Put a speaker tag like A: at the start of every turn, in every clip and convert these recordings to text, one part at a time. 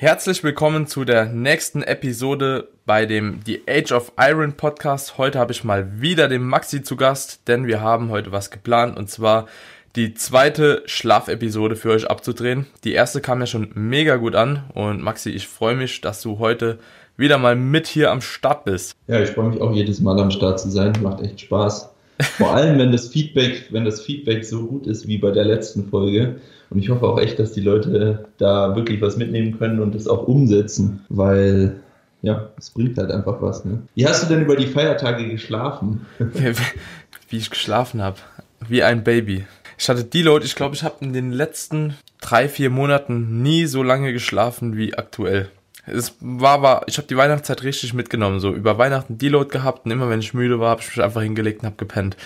A: Herzlich willkommen zu der nächsten Episode bei dem The Age of Iron Podcast. Heute habe ich mal wieder den Maxi zu Gast, denn wir haben heute was geplant und zwar die zweite Schlafepisode für euch abzudrehen. Die erste kam ja schon mega gut an und Maxi, ich freue mich, dass du heute wieder mal mit hier am Start bist.
B: Ja, ich freue mich auch jedes Mal am Start zu sein. Macht echt Spaß. Vor allem, wenn das Feedback, wenn das Feedback so gut ist wie bei der letzten Folge. Und ich hoffe auch echt, dass die Leute da wirklich was mitnehmen können und das auch umsetzen, weil ja, es bringt halt einfach was. Ne? Wie hast du denn über die Feiertage geschlafen?
A: Wie ich geschlafen habe. Wie ein Baby. Ich hatte Deload, ich glaube, ich habe in den letzten drei, vier Monaten nie so lange geschlafen wie aktuell. Es war aber, ich habe die Weihnachtszeit richtig mitgenommen. So über Weihnachten Deload gehabt und immer wenn ich müde war, habe ich mich einfach hingelegt und habe gepennt.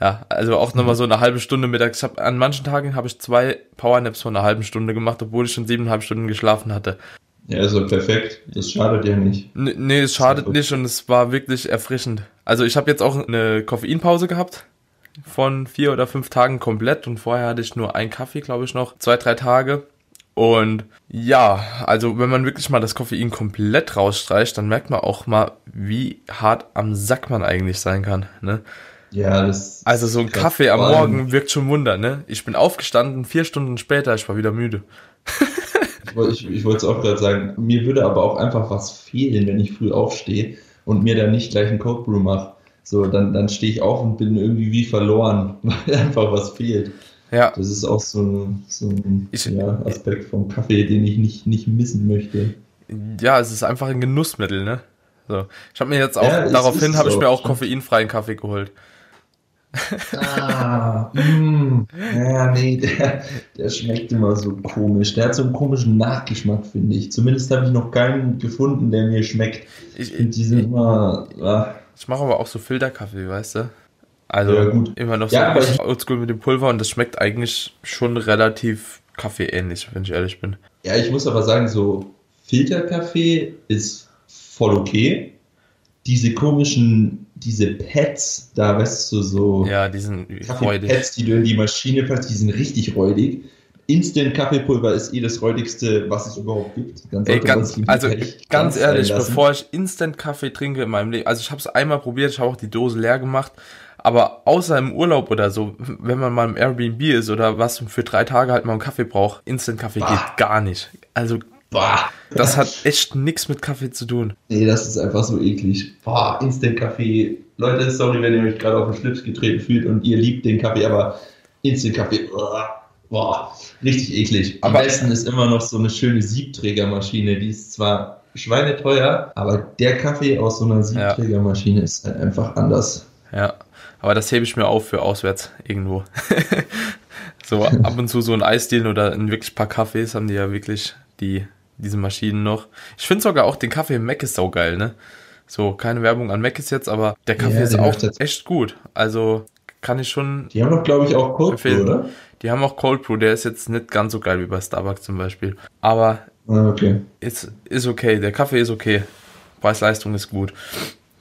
A: Ja, also auch nochmal so eine halbe Stunde mittags. Ich hab, an manchen Tagen habe ich zwei Powernaps von einer halben Stunde gemacht, obwohl ich schon siebeneinhalb Stunden geschlafen hatte.
B: Ja, also perfekt. Das schadet ja nicht.
A: N nee, es schadet nicht und es war wirklich erfrischend. Also ich habe jetzt auch eine Koffeinpause gehabt von vier oder fünf Tagen komplett und vorher hatte ich nur einen Kaffee, glaube ich, noch. Zwei, drei Tage. Und ja, also wenn man wirklich mal das Koffein komplett rausstreicht, dann merkt man auch mal, wie hart am Sack man eigentlich sein kann. Ne?
B: Ja, das.
A: Also so ein Kaffee am Morgen wirkt schon Wunder, ne? Ich bin aufgestanden, vier Stunden später, ich war wieder müde.
B: ich, ich wollte es auch gerade sagen, mir würde aber auch einfach was fehlen, wenn ich früh aufstehe und mir dann nicht gleich einen Cold Brew mache. So, dann, dann stehe ich auf und bin irgendwie wie verloren, weil einfach was fehlt. Ja. Das ist auch so, so ein ich, ja, Aspekt vom Kaffee, den ich nicht, nicht missen möchte.
A: Ja, es ist einfach ein Genussmittel, ne? So. Ich habe mir jetzt auch, ja, daraufhin habe ich mir auch koffeinfreien Kaffee geholt.
B: Ah, mm, ja, nee, der, der schmeckt immer so komisch. Der hat so einen komischen Nachgeschmack, finde ich. Zumindest habe ich noch keinen gefunden, der mir schmeckt. Ich, finde die sind immer.
A: Ah. Ich mache aber auch so Filterkaffee, weißt du? Also ja, immer noch so ja, oldschool mit dem Pulver und das schmeckt eigentlich schon relativ kaffeeähnlich, wenn ich ehrlich bin.
B: Ja, ich muss aber sagen, so Filterkaffee ist voll okay. Diese komischen diese Pads, da weißt du, so
A: ja, die sind
B: räudig. Pads, die du in die Maschine packst, die sind richtig räudig. Instant Kaffeepulver ist eh das räudigste, was es überhaupt gibt.
A: Ey, ganz, also ganz, ganz ehrlich, bevor ich Instant Kaffee trinke in meinem Leben, also ich habe es einmal probiert, ich habe auch die Dose leer gemacht, aber außer im Urlaub oder so, wenn man mal im Airbnb ist oder was für drei Tage halt mal einen Kaffee braucht, Instant Kaffee geht gar nicht. Also Boah. Das hat echt nichts mit Kaffee zu tun.
B: Nee, das ist einfach so eklig. Boah, Instant-Kaffee. Leute, sorry, wenn ihr euch gerade auf den Schlips getreten fühlt und ihr liebt den Kaffee, aber Instant-Kaffee, boah, richtig eklig. Am aber besten ist immer noch so eine schöne Siebträgermaschine. Die ist zwar schweineteuer, aber der Kaffee aus so einer Siebträgermaschine ja. ist halt einfach anders.
A: Ja, aber das hebe ich mir auf für auswärts irgendwo. so ab und zu so ein Eisdielen oder ein wirklich paar Kaffees haben die ja wirklich die diese Maschinen noch. Ich finde sogar auch den Kaffee im Mac ist saugeil, ne? So, keine Werbung an Mac ist jetzt, aber der Kaffee ja, ist auch echt gut. Also kann ich schon.
B: Die haben doch, glaube ich, auch Brew, oder?
A: Die haben auch Cold Brew, der ist jetzt nicht ganz so geil wie bei Starbucks zum Beispiel. Aber
B: ah, okay.
A: ist, ist okay, der Kaffee ist okay. Preis-Leistung ist gut.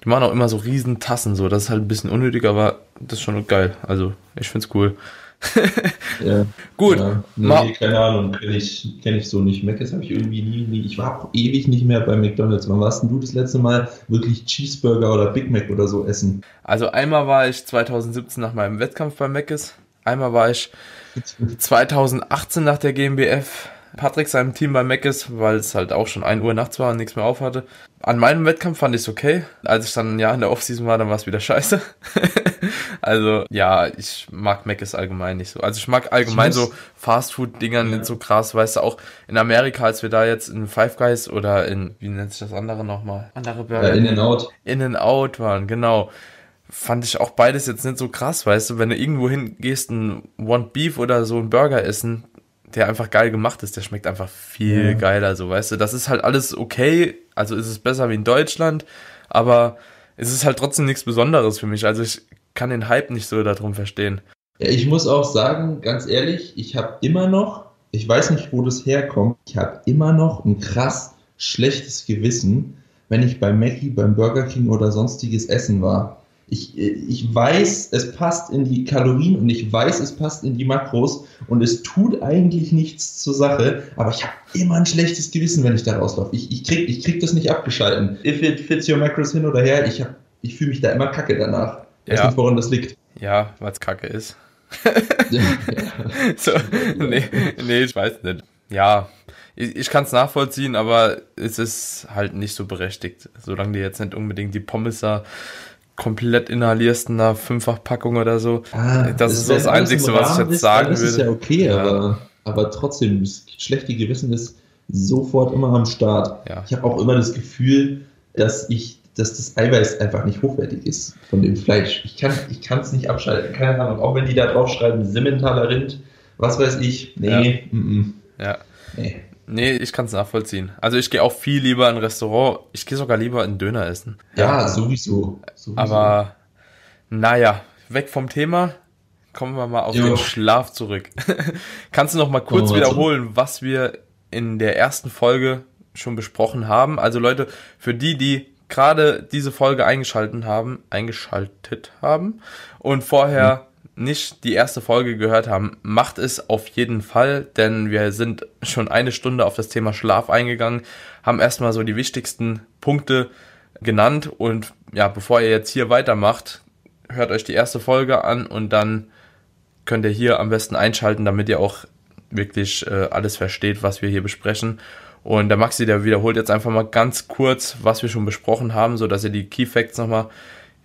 A: Die machen auch immer so riesen Tassen, so. Das ist halt ein bisschen unnötig, aber das ist schon geil. Also, ich find's cool.
B: ja, Gut. Ja. Nee, keine Ahnung, kenne ich, kenn ich so nicht. Mc's habe ich irgendwie nie, nie. Ich war ewig nicht mehr bei McDonalds. Wann warst denn du das letzte Mal wirklich Cheeseburger oder Big Mac oder so essen?
A: Also einmal war ich 2017 nach meinem Wettkampf bei Mc's. Einmal war ich 2018 nach der GmbF Patrick seinem Team bei Mac ist, weil es halt auch schon 1 Uhr nachts war und nichts mehr auf hatte. An meinem Wettkampf fand ich es okay. Als ich dann ein Jahr in der Offseason war, dann war es wieder scheiße. also ja, ich mag Mac ist allgemein nicht so. Also ich mag allgemein so Fastfood-Dingern ja. nicht so krass, weißt du, auch in Amerika, als wir da jetzt in Five Guys oder in, wie nennt sich das andere nochmal? Andere
B: Burger. Ja, in and Out.
A: In and Out waren, genau fand ich auch beides jetzt nicht so krass, weißt du, wenn du irgendwo hingehst, ein One Beef oder so ein Burger essen, der einfach geil gemacht ist, der schmeckt einfach viel ja. geiler, so weißt du. Das ist halt alles okay, also ist es besser wie in Deutschland, aber es ist halt trotzdem nichts Besonderes für mich. Also ich kann den Hype nicht so darum verstehen.
B: Ja, ich muss auch sagen, ganz ehrlich, ich habe immer noch ich weiß nicht, wo das herkommt. Ich habe immer noch ein krass schlechtes Gewissen, wenn ich bei Mackie, beim Burger King oder sonstiges Essen war. Ich, ich weiß, es passt in die Kalorien und ich weiß, es passt in die Makros und es tut eigentlich nichts zur Sache, aber ich habe immer ein schlechtes Gewissen, wenn ich da rauslaufe. Ich, ich, krieg, ich krieg das nicht abgeschalten. If it fits your macros hin oder her, ich, ich fühle mich da immer kacke danach. Ich weiß nicht, woran das liegt.
A: Ja, weil es kacke ist. so, nee, nee, ich weiß nicht. Ja, ich, ich kann es nachvollziehen, aber es ist halt nicht so berechtigt. Solange du jetzt nicht unbedingt die Pommes da komplett inhalierst in einer Fünffachpackung oder so. Ah, das ist das Einzige, was ich jetzt sagen würde. Das
B: ist ja okay, ja. Aber, aber trotzdem, das schlechte Gewissen ist sofort immer am Start. Ja. Ich habe auch immer das Gefühl, dass ich dass das Eiweiß einfach nicht hochwertig ist von dem Fleisch. Ich kann ich es nicht abschalten. Keine Ahnung. Auch wenn die da drauf schreiben, Simmentaler Rind, was weiß ich. Nee.
A: Ja. Mm -mm. ja. Nee. Nee, ich kann es nachvollziehen. Also ich gehe auch viel lieber in ein Restaurant. Ich gehe sogar lieber in Döner essen.
B: Ja, sowieso. sowieso.
A: Aber naja, weg vom Thema. Kommen wir mal auf jo. den Schlaf zurück. Kannst du noch mal kurz wiederholen, was wir in der ersten Folge schon besprochen haben? Also Leute, für die, die gerade diese Folge eingeschaltet haben, eingeschaltet haben und vorher mhm. Nicht die erste Folge gehört haben, macht es auf jeden Fall, denn wir sind schon eine Stunde auf das Thema Schlaf eingegangen, haben erstmal so die wichtigsten Punkte genannt und ja, bevor ihr jetzt hier weitermacht, hört euch die erste Folge an und dann könnt ihr hier am besten einschalten, damit ihr auch wirklich äh, alles versteht, was wir hier besprechen. Und der Maxi, der wiederholt jetzt einfach mal ganz kurz, was wir schon besprochen haben, so dass ihr die Key Facts nochmal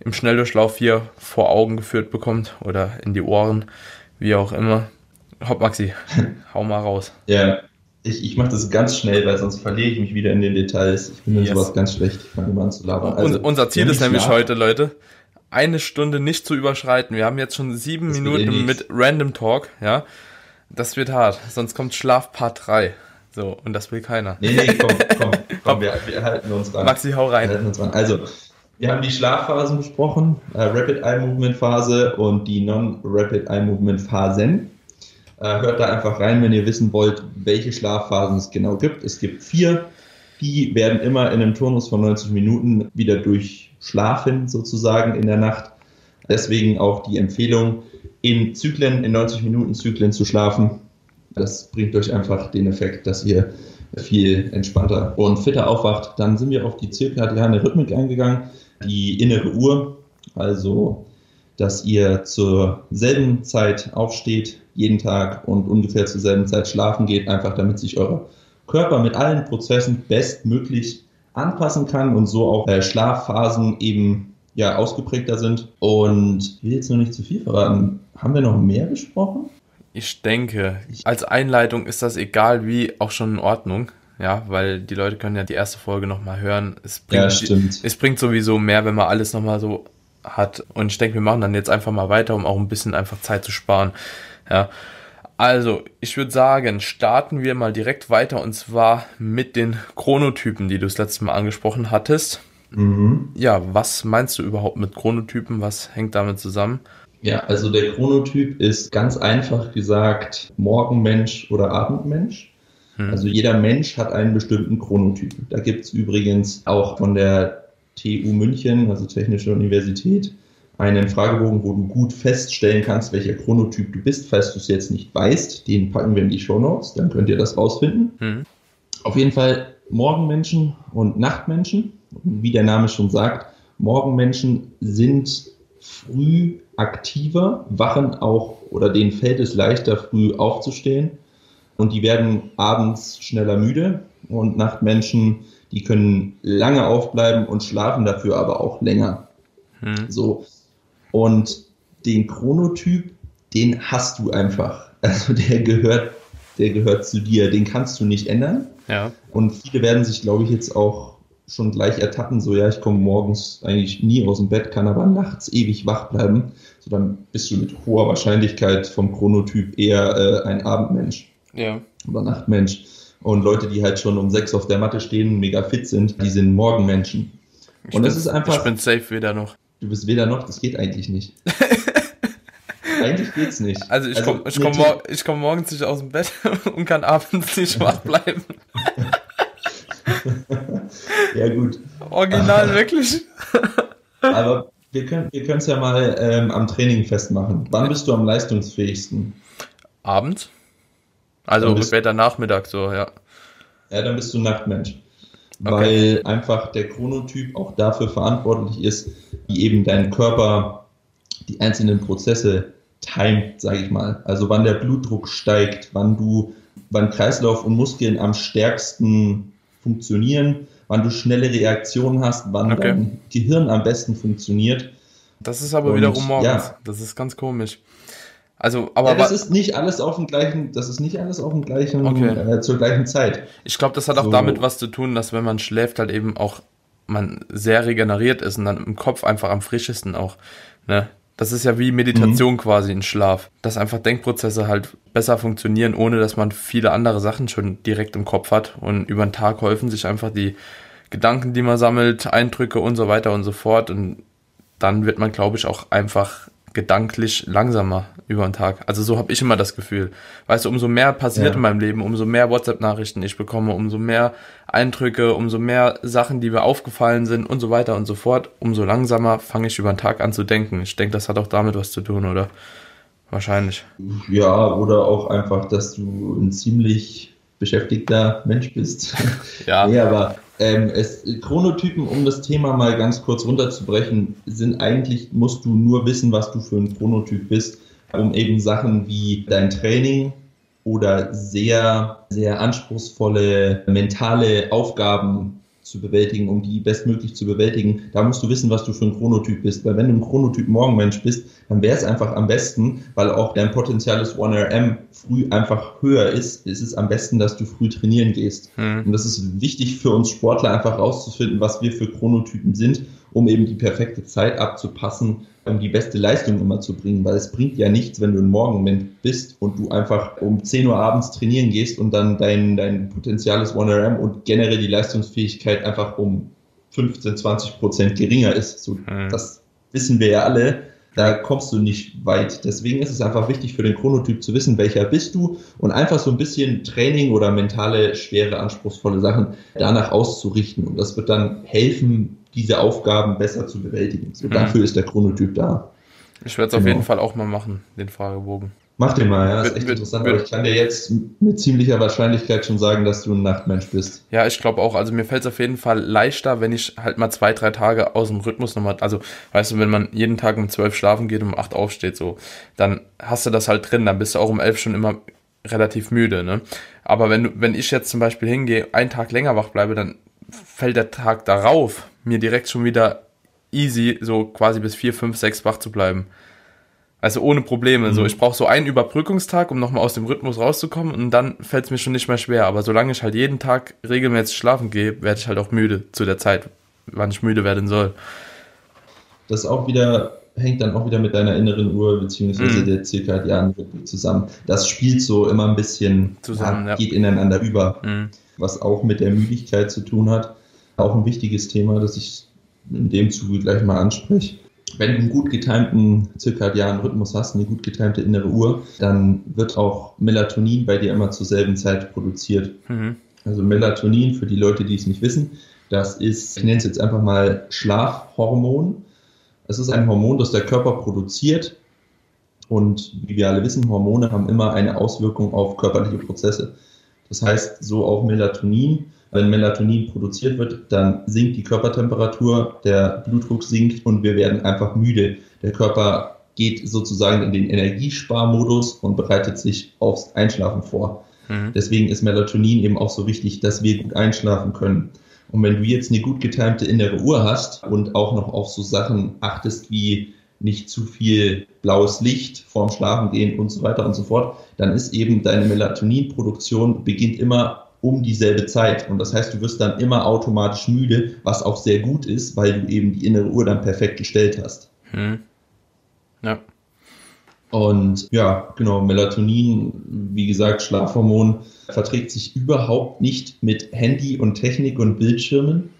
A: im Schnelldurchlauf hier vor Augen geführt bekommt oder in die Ohren, wie auch immer. Hopp, Maxi, hau mal raus.
B: Ja, ich, ich mache das ganz schnell, weil sonst verliere ich mich wieder in den Details. Ich finde yes. sowas ganz schlecht. Ich fange immer an zu labern.
A: Also, unser Ziel ist nämlich heute, Leute, eine Stunde nicht zu überschreiten. Wir haben jetzt schon sieben das Minuten mit Random Talk, ja. Das wird hart. Sonst kommt Schlaf Part 3. So, und das will keiner.
B: Nee, nee, komm, komm, komm, wir, wir halten uns
A: ran. Maxi, hau rein.
B: Also, wir haben die Schlafphasen besprochen, äh, Rapid Eye Movement Phase und die Non-Rapid Eye Movement Phasen. Äh, hört da einfach rein, wenn ihr wissen wollt, welche Schlafphasen es genau gibt. Es gibt vier. Die werden immer in einem Turnus von 90 Minuten wieder durchschlafen, sozusagen in der Nacht. Deswegen auch die Empfehlung, in Zyklen, in 90 Minuten Zyklen zu schlafen. Das bringt euch einfach den Effekt, dass ihr viel entspannter und fitter aufwacht. Dann sind wir auf die zirkadiane Rhythmik eingegangen, die innere Uhr, also dass ihr zur selben Zeit aufsteht, jeden Tag und ungefähr zur selben Zeit schlafen geht, einfach damit sich euer Körper mit allen Prozessen bestmöglich anpassen kann und so auch äh, Schlafphasen eben ja ausgeprägter sind. Und ich will jetzt noch nicht zu viel verraten. Haben wir noch mehr besprochen?
A: Ich denke, als Einleitung ist das egal wie auch schon in Ordnung. Ja, weil die Leute können ja die erste Folge nochmal hören. Es bringt, ja, stimmt. es bringt sowieso mehr, wenn man alles nochmal so hat. Und ich denke, wir machen dann jetzt einfach mal weiter, um auch ein bisschen einfach Zeit zu sparen. Ja. Also, ich würde sagen, starten wir mal direkt weiter und zwar mit den Chronotypen, die du das letzte Mal angesprochen hattest. Mhm. Ja, was meinst du überhaupt mit Chronotypen? Was hängt damit zusammen?
B: Ja, also der Chronotyp ist ganz einfach gesagt Morgenmensch oder Abendmensch. Hm. Also jeder Mensch hat einen bestimmten Chronotyp. Da gibt es übrigens auch von der TU München, also Technische Universität, einen Fragebogen, wo du gut feststellen kannst, welcher Chronotyp du bist. Falls du es jetzt nicht weißt, den packen wir in die Show Notes, dann könnt ihr das rausfinden. Hm. Auf jeden Fall Morgenmenschen und Nachtmenschen. Wie der Name schon sagt, Morgenmenschen sind früh aktiver, wachen auch oder denen fällt es leichter, früh aufzustehen und die werden abends schneller müde und Nachtmenschen, die können lange aufbleiben und schlafen dafür aber auch länger. Hm. So. Und den Chronotyp, den hast du einfach. Also der gehört, der gehört zu dir, den kannst du nicht ändern. Ja. Und viele werden sich, glaube ich, jetzt auch schon gleich ertappen, so ja, ich komme morgens eigentlich nie aus dem Bett, kann aber nachts ewig wach bleiben. So dann bist du mit hoher Wahrscheinlichkeit vom Chronotyp eher äh, ein Abendmensch. Ja. Oder Nachtmensch. Und Leute, die halt schon um sechs auf der Matte stehen, mega fit sind, die sind Morgenmenschen.
A: Und das ist einfach. Ich bin safe weder noch.
B: Du bist weder noch, das geht eigentlich nicht. eigentlich geht's nicht.
A: Also ich also, komme ich komm, mor komm morgens nicht aus dem Bett und kann abends nicht wach bleiben.
B: ja, gut.
A: Original, wirklich.
B: Aber wir können wir es ja mal ähm, am Training festmachen. Wann bist du am leistungsfähigsten?
A: Abends. Also später Nachmittag, so, ja.
B: Ja, dann bist du Nachtmensch. Okay. Weil einfach der Chronotyp auch dafür verantwortlich ist, wie eben dein Körper die einzelnen Prozesse timet, sage ich mal. Also wann der Blutdruck steigt, wann du, wann Kreislauf und Muskeln am stärksten funktionieren, wann du schnelle Reaktionen hast, wann okay. dein Gehirn am besten funktioniert.
A: Das ist aber und, wiederum morgens. Ja. Das ist ganz komisch. Also, aber
B: ja, das ist nicht alles auf dem gleichen, das ist nicht alles auf dem gleichen, okay. äh, zur gleichen Zeit.
A: Ich glaube, das hat auch so. damit was zu tun, dass wenn man schläft, halt eben auch man sehr regeneriert ist und dann im Kopf einfach am frischesten auch. Ne? Das ist ja wie Meditation mhm. quasi in Schlaf, dass einfach Denkprozesse halt besser funktionieren, ohne dass man viele andere Sachen schon direkt im Kopf hat und über den Tag häufen sich einfach die Gedanken, die man sammelt, Eindrücke und so weiter und so fort und dann wird man, glaube ich, auch einfach gedanklich langsamer über den Tag. Also so habe ich immer das Gefühl. Weißt du, umso mehr passiert ja. in meinem Leben, umso mehr WhatsApp-Nachrichten ich bekomme, umso mehr Eindrücke, umso mehr Sachen, die mir aufgefallen sind und so weiter und so fort, umso langsamer fange ich über den Tag an zu denken. Ich denke, das hat auch damit was zu tun, oder? Wahrscheinlich.
B: Ja, oder auch einfach, dass du ein ziemlich beschäftigter Mensch bist. Ja. nee, aber ähm, es, Chronotypen, um das Thema mal ganz kurz runterzubrechen, sind eigentlich, musst du nur wissen, was du für ein Chronotyp bist, um eben Sachen wie dein Training oder sehr, sehr anspruchsvolle mentale Aufgaben zu bewältigen, um die bestmöglich zu bewältigen, da musst du wissen, was du für ein Chronotyp bist. Weil wenn du ein Chronotyp Morgenmensch bist, dann wäre es einfach am besten, weil auch dein potenzielles 1RM früh einfach höher ist, ist es am besten, dass du früh trainieren gehst. Mhm. Und das ist wichtig für uns Sportler, einfach rauszufinden, was wir für Chronotypen sind, um eben die perfekte Zeit abzupassen, um die beste Leistung immer zu bringen, weil es bringt ja nichts, wenn du ein Morgenmensch bist und du einfach um 10 Uhr abends trainieren gehst und dann dein, dein potenziales 1RM und generell die Leistungsfähigkeit einfach um 15, 20 Prozent geringer ist. So, mhm. Das wissen wir ja alle. Da kommst du nicht weit. Deswegen ist es einfach wichtig für den Chronotyp zu wissen, welcher bist du und einfach so ein bisschen Training oder mentale, schwere, anspruchsvolle Sachen danach auszurichten. Und das wird dann helfen, diese Aufgaben besser zu bewältigen. So, mhm. Dafür ist der Chronotyp da.
A: Ich werde es genau. auf jeden Fall auch mal machen, den Fragebogen.
B: Mach den mal, ja. Das ist echt interessant, aber ich kann dir jetzt mit ziemlicher Wahrscheinlichkeit schon sagen, dass du ein Nachtmensch bist.
A: Ja, ich glaube auch. Also mir fällt es auf jeden Fall leichter, wenn ich halt mal zwei, drei Tage aus dem Rhythmus nochmal, also weißt du, wenn man jeden Tag um zwölf schlafen geht und um acht aufsteht, so, dann hast du das halt drin, dann bist du auch um elf schon immer relativ müde, ne? Aber wenn du, wenn ich jetzt zum Beispiel hingehe, einen Tag länger wach bleibe, dann fällt der Tag darauf mir direkt schon wieder easy, so quasi bis vier, fünf, sechs wach zu bleiben. Also ohne Probleme. Mhm. So, ich brauche so einen Überbrückungstag, um nochmal aus dem Rhythmus rauszukommen und dann fällt es mir schon nicht mehr schwer. Aber solange ich halt jeden Tag regelmäßig schlafen gehe, werde ich halt auch müde zu der Zeit, wann ich müde werden soll.
B: Das auch wieder hängt dann auch wieder mit deiner inneren Uhr beziehungsweise mhm. der zirkadianen Rhythmik zusammen. Das spielt so immer ein bisschen zusammen, ja, geht ineinander über, mhm. was auch mit der Müdigkeit zu tun hat. Auch ein wichtiges Thema, das ich in dem Zuge gleich mal anspreche. Wenn du einen gut getimten zirkadianen Rhythmus hast, eine gut getimte innere Uhr, dann wird auch Melatonin bei dir immer zur selben Zeit produziert. Mhm. Also Melatonin, für die Leute, die es nicht wissen, das ist, ich nenne es jetzt einfach mal Schlafhormon. Es ist ein Hormon, das der Körper produziert. Und wie wir alle wissen, Hormone haben immer eine Auswirkung auf körperliche Prozesse. Das heißt, so auch Melatonin wenn Melatonin produziert wird, dann sinkt die Körpertemperatur, der Blutdruck sinkt und wir werden einfach müde. Der Körper geht sozusagen in den Energiesparmodus und bereitet sich aufs Einschlafen vor. Mhm. Deswegen ist Melatonin eben auch so wichtig, dass wir gut einschlafen können. Und wenn du jetzt eine gut getimte innere Uhr hast und auch noch auf so Sachen achtest wie nicht zu viel blaues Licht vorm Schlafen gehen und so weiter und so fort, dann ist eben deine Melatoninproduktion beginnt immer um dieselbe Zeit. Und das heißt, du wirst dann immer automatisch müde, was auch sehr gut ist, weil du eben die innere Uhr dann perfekt gestellt hast. Hm. Ja. Und ja, genau, Melatonin, wie gesagt, Schlafhormon, verträgt sich überhaupt nicht mit Handy und Technik und Bildschirmen.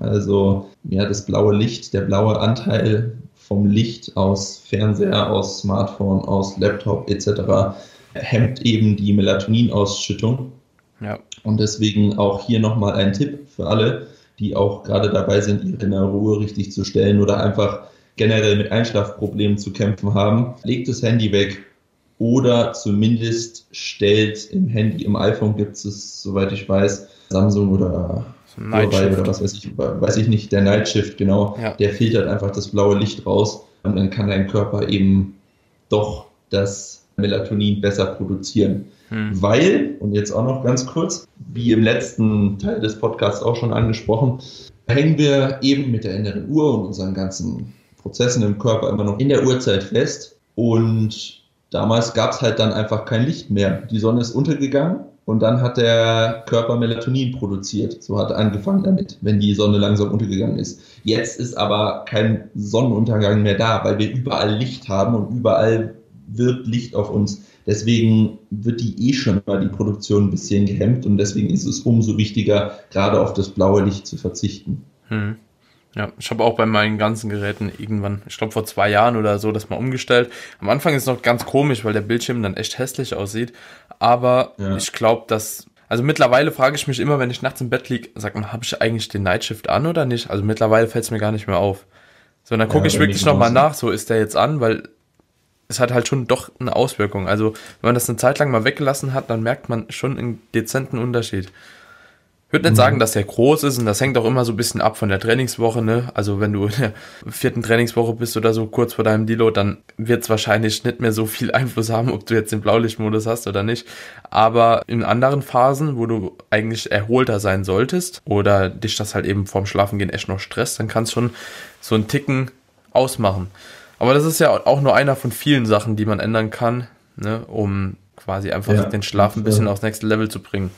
B: Also ja, das blaue Licht, der blaue Anteil vom Licht aus Fernseher, aus Smartphone, aus Laptop etc. hemmt eben die Melatoninausschüttung. Ja. Und deswegen auch hier nochmal ein Tipp für alle, die auch gerade dabei sind, ihre Ruhe richtig zu stellen oder einfach generell mit Einschlafproblemen zu kämpfen haben. Legt das Handy weg oder zumindest stellt im Handy, im iPhone gibt es, soweit ich weiß, Samsung oder Huawei oder was weiß ich, weiß ich nicht, der Nightshift, genau, ja. der filtert einfach das blaue Licht raus und dann kann dein Körper eben doch das Melatonin besser produzieren. Hm. Weil, und jetzt auch noch ganz kurz, wie im letzten Teil des Podcasts auch schon angesprochen, hängen wir eben mit der inneren Uhr und unseren ganzen Prozessen im Körper immer noch in der Uhrzeit fest. Und damals gab es halt dann einfach kein Licht mehr. Die Sonne ist untergegangen und dann hat der Körper Melatonin produziert. So hat er angefangen damit, wenn die Sonne langsam untergegangen ist. Jetzt ist aber kein Sonnenuntergang mehr da, weil wir überall Licht haben und überall wirkt Licht auf uns. Deswegen wird die eh schon mal die Produktion ein bisschen gehemmt und deswegen ist es umso wichtiger, gerade auf das blaue Licht zu verzichten. Hm.
A: Ja, ich habe auch bei meinen ganzen Geräten irgendwann, ich glaube vor zwei Jahren oder so, das mal umgestellt. Am Anfang ist es noch ganz komisch, weil der Bildschirm dann echt hässlich aussieht. Aber ja. ich glaube, dass also mittlerweile frage ich mich immer, wenn ich nachts im Bett liege, sag mal, habe ich eigentlich den Nightshift an oder nicht? Also mittlerweile fällt es mir gar nicht mehr auf. So, dann gucke ja, ich wirklich nochmal nach, so ist der jetzt an, weil es hat halt schon doch eine Auswirkung. Also, wenn man das eine Zeit lang mal weggelassen hat, dann merkt man schon einen dezenten Unterschied. Ich würde nicht mhm. sagen, dass der groß ist und das hängt auch immer so ein bisschen ab von der Trainingswoche, ne? Also wenn du in der vierten Trainingswoche bist oder so kurz vor deinem Deload, dann wird es wahrscheinlich nicht mehr so viel Einfluss haben, ob du jetzt den Blaulichtmodus hast oder nicht. Aber in anderen Phasen, wo du eigentlich erholter sein solltest oder dich das halt eben vorm Schlafengehen echt noch stresst, dann kannst schon so einen Ticken ausmachen. Aber das ist ja auch nur einer von vielen Sachen, die man ändern kann, ne, um quasi einfach ja, den Schlaf ein bisschen ja. aufs nächste Level zu bringen.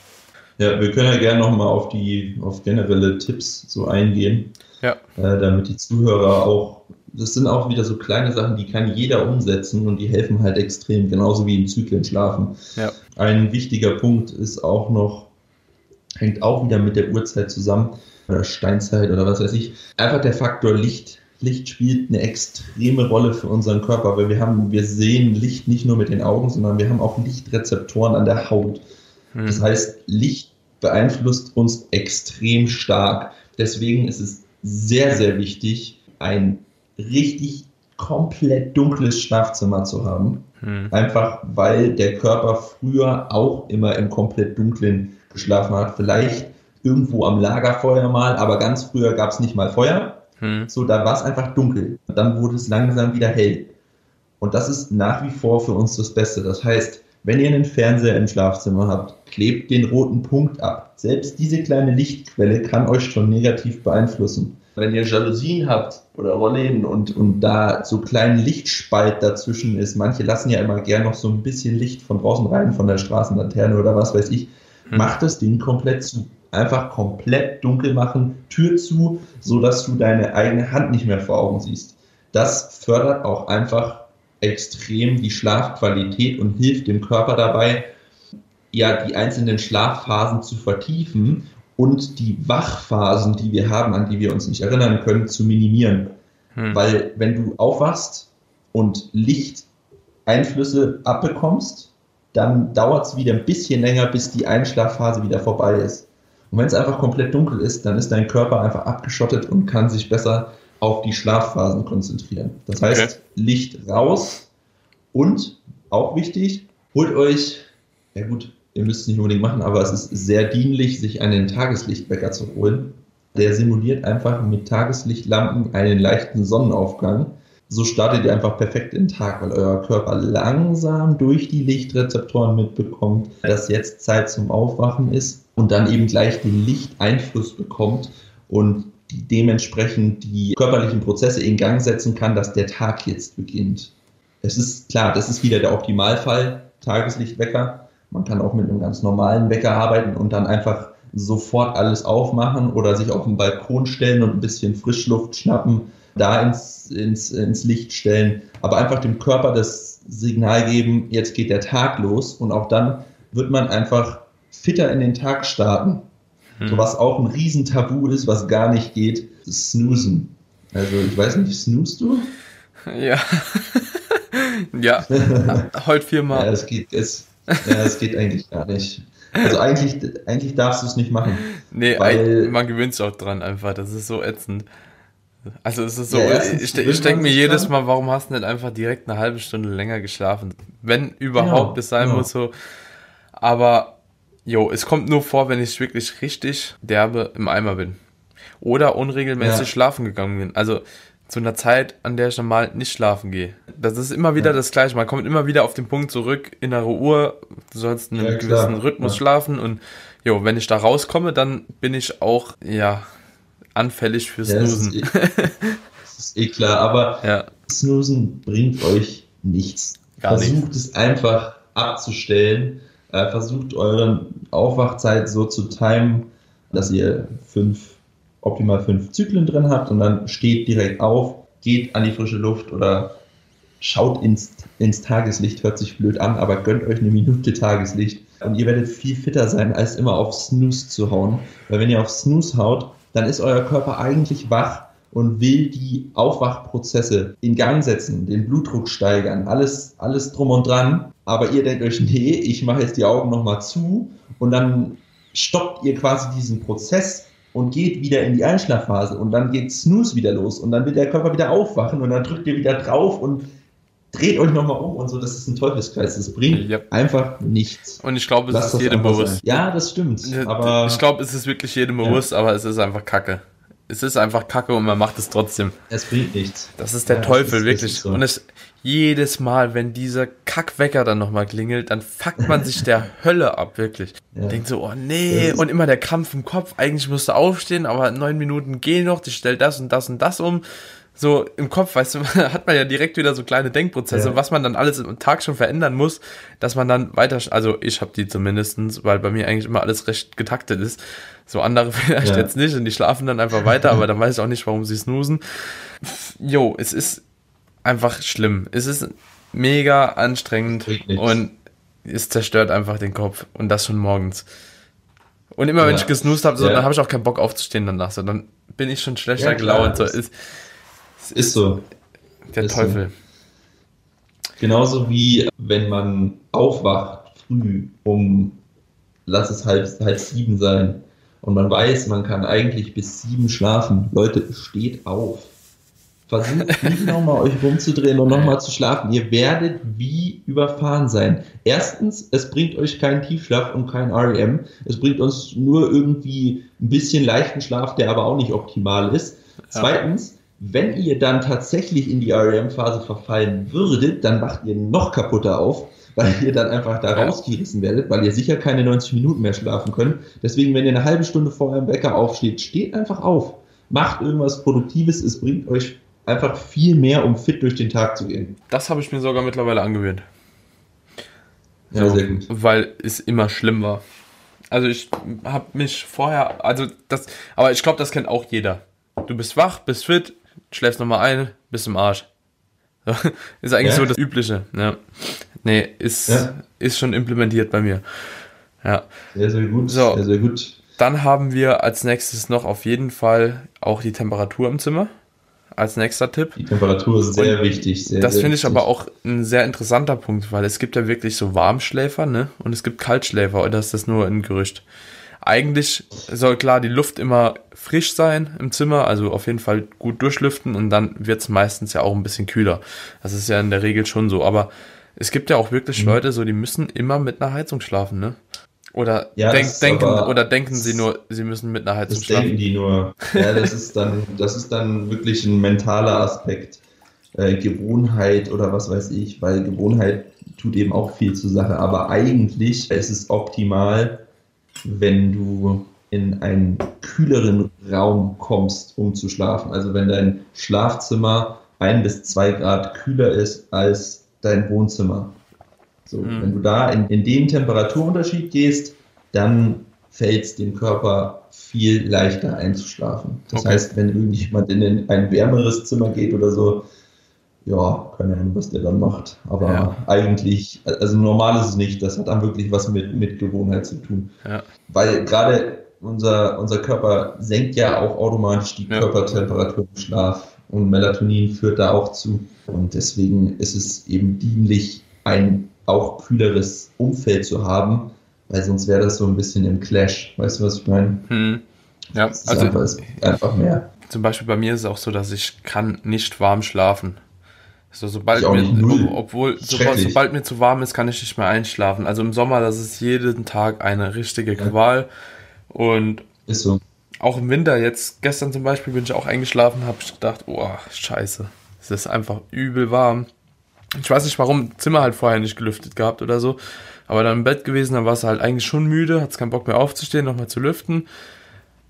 B: Ja, wir können ja gerne nochmal auf die auf generelle Tipps so eingehen. Ja. Äh, damit die Zuhörer auch, das sind auch wieder so kleine Sachen, die kann jeder umsetzen und die helfen halt extrem, genauso wie im Zyklen schlafen. Ja. Ein wichtiger Punkt ist auch noch, hängt auch wieder mit der Uhrzeit zusammen, oder Steinzeit oder was weiß ich, einfach der Faktor Licht Licht spielt eine extreme Rolle für unseren Körper, weil wir haben, wir sehen Licht nicht nur mit den Augen, sondern wir haben auch Lichtrezeptoren an der Haut. Hm. Das heißt, Licht beeinflusst uns extrem stark. Deswegen ist es sehr, sehr wichtig, ein richtig komplett dunkles Schlafzimmer zu haben. Hm. Einfach weil der Körper früher auch immer im komplett dunklen geschlafen hat. Vielleicht irgendwo am Lagerfeuer mal, aber ganz früher gab es nicht mal Feuer. Hm. So, da war es einfach dunkel. Und dann wurde es langsam wieder hell. Und das ist nach wie vor für uns das Beste. Das heißt, wenn ihr einen Fernseher im Schlafzimmer habt, klebt den roten Punkt ab. Selbst diese kleine Lichtquelle kann euch schon negativ beeinflussen. Wenn ihr Jalousien habt oder Rollläden und, und da so kleinen Lichtspalt dazwischen ist, manche lassen ja immer gern noch so ein bisschen Licht von draußen rein, von der Straßenlaterne oder was weiß ich, hm. macht das Ding komplett zu einfach komplett dunkel machen, Tür zu, so dass du deine eigene Hand nicht mehr vor Augen siehst. Das fördert auch einfach extrem die Schlafqualität und hilft dem Körper dabei, ja, die einzelnen Schlafphasen zu vertiefen und die Wachphasen, die wir haben, an die wir uns nicht erinnern können, zu minimieren. Hm. Weil wenn du aufwachst und Lichteinflüsse abbekommst, dann dauert es wieder ein bisschen länger, bis die Einschlafphase wieder vorbei ist. Und wenn es einfach komplett dunkel ist, dann ist dein Körper einfach abgeschottet und kann sich besser auf die Schlafphasen konzentrieren. Das heißt, okay. Licht raus und auch wichtig, holt euch, ja gut, ihr müsst es nicht unbedingt machen, aber es ist sehr dienlich, sich einen Tageslichtwecker zu holen. Der simuliert einfach mit Tageslichtlampen einen leichten Sonnenaufgang. So startet ihr einfach perfekt in den Tag, weil euer Körper langsam durch die Lichtrezeptoren mitbekommt, dass jetzt Zeit zum Aufwachen ist und dann eben gleich den Lichteinfluss bekommt und dementsprechend die körperlichen Prozesse in Gang setzen kann, dass der Tag jetzt beginnt. Es ist klar, das ist wieder der Optimalfall, Tageslichtwecker. Man kann auch mit einem ganz normalen Wecker arbeiten und dann einfach sofort alles aufmachen oder sich auf den Balkon stellen und ein bisschen Frischluft schnappen, da ins, ins, ins Licht stellen, aber einfach dem Körper das Signal geben, jetzt geht der Tag los und auch dann wird man einfach fitter in den Tag starten. Hm. So was auch ein Riesentabu ist, was gar nicht geht, ist Snoosen. Also ich weiß nicht, snoost du?
A: Ja. ja, heute viermal.
B: Ja, es geht, es, ja, es geht eigentlich gar nicht. Also eigentlich, eigentlich darfst du es nicht machen.
A: Nee, weil, man gewöhnt sich auch dran einfach. Das ist so ätzend. Also es ist so, ja, ich, ich denke mir jedes Mal, warum hast du nicht einfach direkt eine halbe Stunde länger geschlafen? Wenn überhaupt es sein ja. muss so. Aber, jo, es kommt nur vor, wenn ich wirklich richtig derbe im Eimer bin. Oder unregelmäßig ja. schlafen gegangen bin. Also zu einer Zeit, an der ich normal nicht schlafen gehe. Das ist immer wieder das Gleiche. Man kommt immer wieder auf den Punkt zurück, innere Uhr, du sollst einen gewissen Rhythmus schlafen und jo, wenn ich da rauskomme, dann bin ich auch, ja, anfällig fürs ja, Snoosen.
B: Das ist, eh, das ist eh klar, aber ja. Snoosen bringt euch nichts. Gar Versucht nichts. es einfach abzustellen. Äh, versucht eure Aufwachzeit so zu timen, dass ihr fünf, optimal fünf Zyklen drin habt und dann steht direkt auf, geht an die frische Luft oder schaut ins, ins Tageslicht, hört sich blöd an, aber gönnt euch eine Minute Tageslicht und ihr werdet viel fitter sein, als immer auf Snooze zu hauen. Weil wenn ihr auf Snooze haut, dann ist euer Körper eigentlich wach und will die Aufwachprozesse in Gang setzen, den Blutdruck steigern, alles, alles drum und dran. Aber ihr denkt euch, nee, ich mache jetzt die Augen nochmal zu und dann stoppt ihr quasi diesen Prozess und geht wieder in die Einschlafphase und dann geht Snooze wieder los und dann wird der Körper wieder aufwachen und dann drückt ihr wieder drauf und dreht euch nochmal um und so, das ist ein Teufelskreis. Das bringt ja. einfach nichts.
A: Und ich glaube, es Lasst ist jedem bewusst. Sein.
B: Ja, das stimmt. Aber
A: ich glaube, es ist wirklich jedem bewusst, ja. aber es ist einfach Kacke. Es ist einfach Kacke und man macht es trotzdem.
B: Es bringt nichts.
A: Das ist der ja, Teufel, ist, wirklich. So. Und es jedes Mal, wenn dieser Kackwecker dann nochmal klingelt, dann fuckt man sich der Hölle ab, wirklich. Ja. Denkt so, oh nee, und immer der Kampf im Kopf, eigentlich musst du aufstehen, aber neun Minuten gehen noch, die stellt das und das und das um so im Kopf, weißt du, hat man ja direkt wieder so kleine Denkprozesse, ja. was man dann alles im Tag schon verändern muss, dass man dann weiter, also ich habe die zumindestens, weil bei mir eigentlich immer alles recht getaktet ist. So andere vielleicht ja. jetzt nicht und die schlafen dann einfach weiter, aber dann weiß ich auch nicht, warum sie snoosen. Jo, es ist einfach schlimm. Es ist mega anstrengend und es zerstört einfach den Kopf und das schon morgens. Und immer ja. wenn ich gesnoost habe, so, dann habe ich auch keinen Bock aufzustehen danach, so dann bin ich schon schlechter gelaunt. So, ist,
B: ist so.
A: Der ist Teufel.
B: So. Genauso wie wenn man aufwacht früh um, lass es halb, halb sieben sein, und man weiß, man kann eigentlich bis sieben schlafen. Leute, steht auf. Versucht nicht nochmal euch rumzudrehen und nochmal zu schlafen. Ihr werdet wie überfahren sein. Erstens, es bringt euch keinen Tiefschlaf und kein REM. Es bringt uns nur irgendwie ein bisschen leichten Schlaf, der aber auch nicht optimal ist. Ja. Zweitens, wenn ihr dann tatsächlich in die REM-Phase verfallen würdet, dann macht ihr noch kaputter auf, weil ihr dann einfach da rausgerissen werdet, weil ihr sicher keine 90 Minuten mehr schlafen könnt. Deswegen, wenn ihr eine halbe Stunde vor eurem Wecker aufsteht, steht einfach auf. Macht irgendwas Produktives, es bringt euch einfach viel mehr, um fit durch den Tag zu gehen.
A: Das habe ich mir sogar mittlerweile angewöhnt. Ja, so, sehr gut. Weil es immer schlimm war. Also ich habe mich vorher, also das, aber ich glaube, das kennt auch jeder. Du bist wach, bist fit, schläfst nochmal ein, bist im Arsch. ist eigentlich ja. so das Übliche. Ja. Nee, ist, ja. ist schon implementiert bei mir. Ja.
B: Sehr, sehr gut. So, sehr, sehr gut.
A: Dann haben wir als nächstes noch auf jeden Fall auch die Temperatur im Zimmer. Als nächster Tipp.
B: Die Temperatur ist sehr Und wichtig. Sehr,
A: das finde ich aber auch ein sehr interessanter Punkt, weil es gibt ja wirklich so Warmschläfer, ne? Und es gibt Kaltschläfer, oder ist das nur ein Gerücht? Eigentlich soll klar die Luft immer frisch sein im Zimmer, also auf jeden Fall gut durchlüften und dann wird es meistens ja auch ein bisschen kühler. Das ist ja in der Regel schon so. Aber es gibt ja auch wirklich mhm. Leute, so die müssen immer mit einer Heizung schlafen, ne? Oder, ja, denk, denken, oder denken sie nur, sie müssen mit einer Heizung
B: das
A: schlafen?
B: denken die nur. Ja, das ist dann, das ist dann wirklich ein mentaler Aspekt. Äh, Gewohnheit oder was weiß ich, weil Gewohnheit tut eben auch viel zur Sache. Aber eigentlich ist es optimal, wenn du in einen kühleren Raum kommst, um zu schlafen. Also wenn dein Schlafzimmer ein bis zwei Grad kühler ist als dein Wohnzimmer. So, mhm. wenn du da in, in den Temperaturunterschied gehst, dann fällt es dem Körper viel leichter einzuschlafen. Das okay. heißt, wenn irgendjemand in ein wärmeres Zimmer geht oder so, ja, keine Ahnung, was der dann macht. Aber ja. eigentlich, also normal ist es nicht. Das hat dann wirklich was mit, mit Gewohnheit zu tun. Ja. Weil gerade unser, unser Körper senkt ja auch automatisch die ja. Körpertemperatur im Schlaf. Und Melatonin führt da auch zu. Und deswegen ist es eben dienlich, ein auch kühleres Umfeld zu haben, weil sonst wäre das so ein bisschen im Clash. Weißt du, was ich meine? Hm.
A: Ja, also einfach, einfach mehr. Zum Beispiel bei mir ist es auch so, dass ich kann nicht warm schlafen. So, sobald mir, obwohl, so, sobald mir zu warm ist, kann ich nicht mehr einschlafen. Also im Sommer, das ist jeden Tag eine richtige Qual. Und ist so. auch im Winter, jetzt gestern zum Beispiel bin ich auch eingeschlafen, habe ich gedacht, oh, scheiße, es ist einfach übel warm. Ich weiß nicht, warum, Zimmer halt vorher nicht gelüftet gehabt oder so. Aber dann im Bett gewesen, dann warst du halt eigentlich schon müde, hat's keinen Bock mehr aufzustehen, nochmal zu lüften.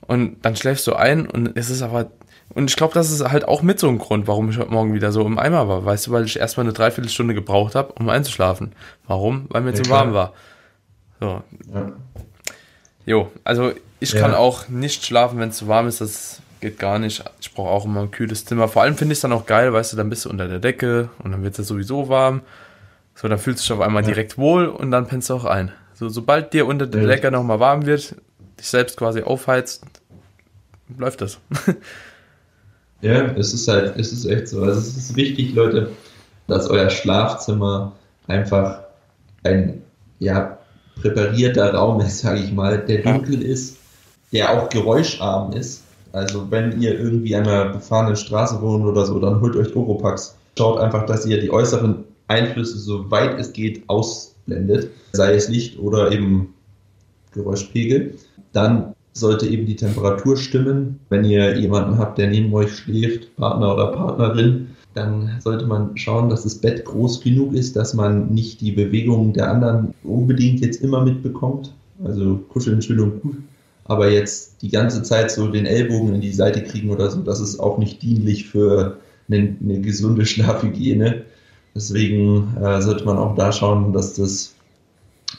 A: Und dann schläfst du ein und es ist aber und ich glaube, das ist halt auch mit so einem Grund, warum ich heute Morgen wieder so im Eimer war. Weißt du, weil ich erstmal eine Dreiviertelstunde gebraucht habe, um einzuschlafen. Warum? Weil mir ja, zu klar. warm war. So. Ja. Jo, also ich ja. kann auch nicht schlafen, wenn es zu warm ist. Das geht gar nicht. Ich brauche auch immer ein kühles Zimmer. Vor allem finde ich es dann auch geil, weißt du, dann bist du unter der Decke und dann wird es sowieso warm. So, dann fühlst du dich auf einmal direkt wohl und dann pennst du auch ein. So, sobald dir unter der Decke nochmal warm wird, dich selbst quasi aufheizt, läuft das.
B: Ja, es ist halt, es ist echt so. Also es ist wichtig, Leute, dass euer Schlafzimmer einfach ein ja, präparierter Raum ist, sage ich mal, der dunkel ist, der auch geräuscharm ist. Also wenn ihr irgendwie an einer befahrenen Straße wohnt oder so, dann holt euch Oropax. Schaut einfach, dass ihr die äußeren Einflüsse, so weit es geht, ausblendet, sei es Licht oder eben Geräuschpegel. Dann sollte eben die Temperatur stimmen. Wenn ihr jemanden habt, der neben euch schläft, Partner oder Partnerin, dann sollte man schauen, dass das Bett groß genug ist, dass man nicht die Bewegungen der anderen unbedingt jetzt immer mitbekommt. Also kuscheln schön und gut. Aber jetzt die ganze Zeit so den Ellbogen in die Seite kriegen oder so, das ist auch nicht dienlich für eine, eine gesunde Schlafhygiene. Deswegen äh, sollte man auch da schauen, dass das,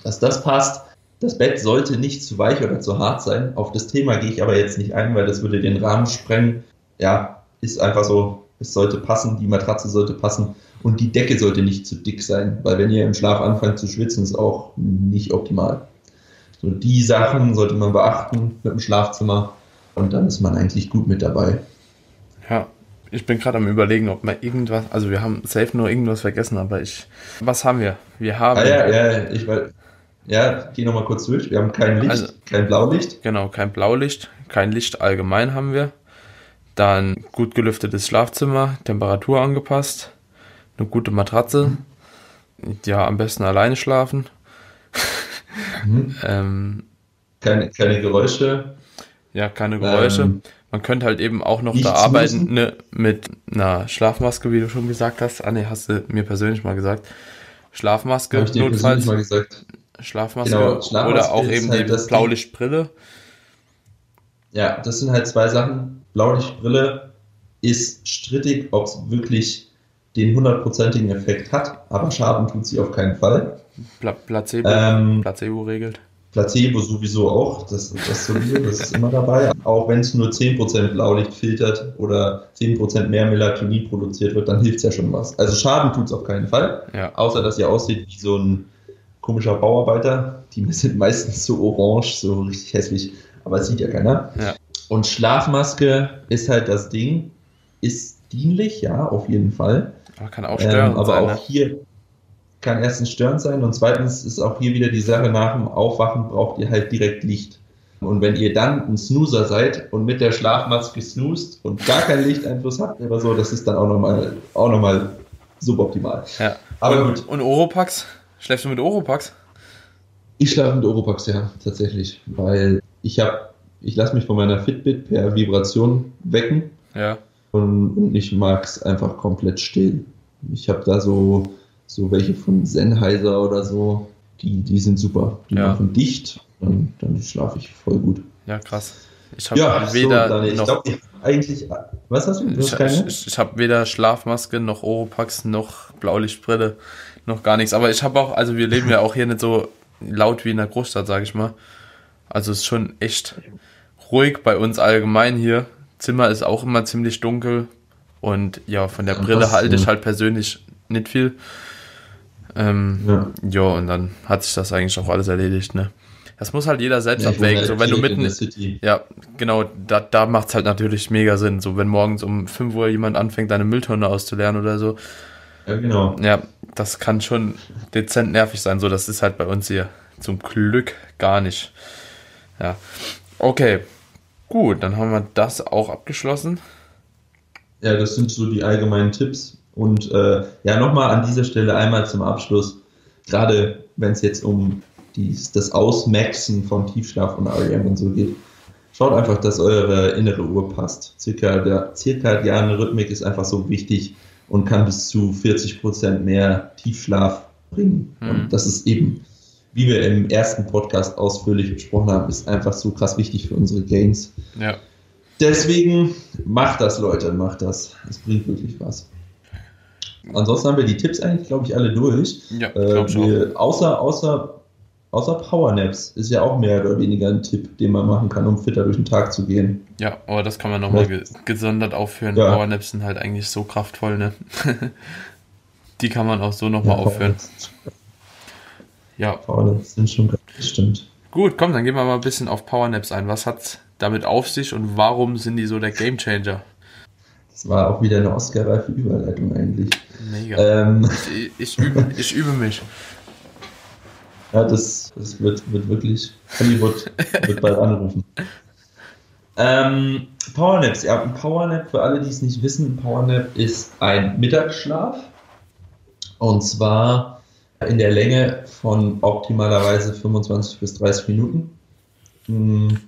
B: dass das passt. Das Bett sollte nicht zu weich oder zu hart sein. Auf das Thema gehe ich aber jetzt nicht ein, weil das würde den Rahmen sprengen. Ja, ist einfach so, es sollte passen, die Matratze sollte passen und die Decke sollte nicht zu dick sein, weil wenn ihr im Schlaf anfangt zu schwitzen, ist auch nicht optimal. So, die Sachen sollte man beachten mit dem Schlafzimmer und dann ist man eigentlich gut mit dabei.
A: Ja, ich bin gerade am überlegen, ob wir irgendwas, also wir haben safe nur irgendwas vergessen, aber ich, was haben wir? Wir haben. Ah,
B: ja, ja, ich weiß. Ja, geh nochmal kurz durch. Wir haben kein Licht, also, kein Blaulicht.
A: Genau, kein Blaulicht, kein Licht allgemein haben wir. Dann gut gelüftetes Schlafzimmer, Temperatur angepasst, eine gute Matratze. Ja, am besten alleine schlafen.
B: Mhm. ähm, keine, keine Geräusche.
A: Ja, keine Geräusche. Ähm, Man könnte halt eben auch noch da arbeiten ne, mit einer Schlafmaske, wie du schon gesagt hast. Ah, ne, hast du mir persönlich mal gesagt. Schlafmaske, Hab ich dir notfalls. Mal gesagt. Schlafmaske, genau, Schlafmaske oder auch eben halt die Blaulichtbrille.
B: Ja, das sind halt zwei Sachen. Blaulichtbrille ist strittig, ob es wirklich den hundertprozentigen Effekt hat, aber Schaden tut sie auf keinen Fall.
A: Pla Placebo, ähm, Placebo regelt.
B: Placebo sowieso auch, das, das sowieso, das ist immer dabei. Auch wenn es nur 10% Blaulicht filtert oder 10% mehr Melatonin produziert wird, dann hilft es ja schon was. Also Schaden tut es auf keinen Fall, ja. außer dass ihr aussieht wie so ein komischer Bauarbeiter. Die sind meistens so orange, so richtig hässlich, aber es sieht ja keiner. Ja. Und Schlafmaske ist halt das Ding, ist dienlich, ja, auf jeden Fall.
A: Aber kann auch störend
B: ähm, aber sein. Aber auch ne? hier kann erstens störend sein und zweitens ist auch hier wieder die Sache, nach dem Aufwachen braucht ihr halt direkt Licht. Und wenn ihr dann ein Snoozer seid und mit der Schlafmaske snoost und gar keinen Lichteinfluss habt oder so, das ist dann auch nochmal auch noch mal suboptimal.
A: Ja. Aber und, gut. Und Oropax? Schläfst du mit Oropax?
B: Ich schlafe mit Oropax, ja, tatsächlich. Weil ich habe, ich lasse mich von meiner Fitbit per Vibration wecken.
A: Ja.
B: Und, und ich mag es einfach komplett still. Ich habe da so, so welche von Sennheiser oder so. Die, die sind super. Die ja. machen dicht. Dann, dann schlafe ich voll gut.
A: Ja, krass. Ich habe ja, weder so, noch. Ich glaub,
B: eigentlich. Was hast du? du
A: ich, ich, ich habe weder Schlafmaske noch Oropax noch Blaulichtbrille noch gar nichts. Aber ich habe auch, also wir leben ja auch hier nicht so laut wie in der Großstadt, sage ich mal. Also es ist schon echt ruhig bei uns allgemein hier. Zimmer ist auch immer ziemlich dunkel. Und ja, von der Brille halte ich halt persönlich nicht viel. Ähm, ja. ja, und dann hat sich das eigentlich auch alles erledigt, ne? Das muss halt jeder selbst ja, abwägen. So, wenn du mitten, ja, genau, da, da macht es halt natürlich mega Sinn. So, wenn morgens um 5 Uhr jemand anfängt, deine Mülltonne auszulernen oder so.
B: Ja, genau.
A: Ja, das kann schon dezent nervig sein. So, das ist halt bei uns hier zum Glück gar nicht. Ja. Okay. Gut, dann haben wir das auch abgeschlossen.
B: Ja, das sind so die allgemeinen Tipps. Und äh, ja, nochmal an dieser Stelle einmal zum Abschluss, gerade wenn es jetzt um dies, das Ausmaxen von Tiefschlaf und REM und so geht, schaut einfach, dass eure innere Uhr passt. Circa der zirkadiane Rhythmik ist einfach so wichtig und kann bis zu 40 Prozent mehr Tiefschlaf bringen. Mhm. Und das ist eben, wie wir im ersten Podcast ausführlich besprochen haben, ist einfach so krass wichtig für unsere Gains.
A: Ja.
B: Deswegen macht das, Leute, macht das. Es bringt wirklich was. Ansonsten haben wir die Tipps eigentlich, glaube ich, alle durch.
A: Ja, äh,
B: wir, außer, außer, außer Powernaps ist ja auch mehr oder weniger ein Tipp, den man machen kann, um fitter durch den Tag zu gehen.
A: Ja, aber das kann man nochmal ja. gesondert aufführen. Ja. Powernaps sind halt eigentlich so kraftvoll, ne? die kann man auch so nochmal ja, aufführen.
B: Ja. Powernaps sind schon stimmt.
A: Gut, komm, dann gehen wir mal ein bisschen auf Powernaps ein. Was hat's damit auf sich und warum sind die so der Gamechanger?
B: Das war auch wieder eine Oscar-reife Überleitung eigentlich.
A: Mega. Ähm, ich, ich, übe, ich übe mich.
B: Ja, das, das wird, wird wirklich. Hollywood wird bald anrufen. Ähm, Powernaps. Ja, ein Powernap, für alle, die es nicht wissen, ein Powernap ist ein Mittagsschlaf. Und zwar in der Länge von optimalerweise 25 bis 30 Minuten. Hm,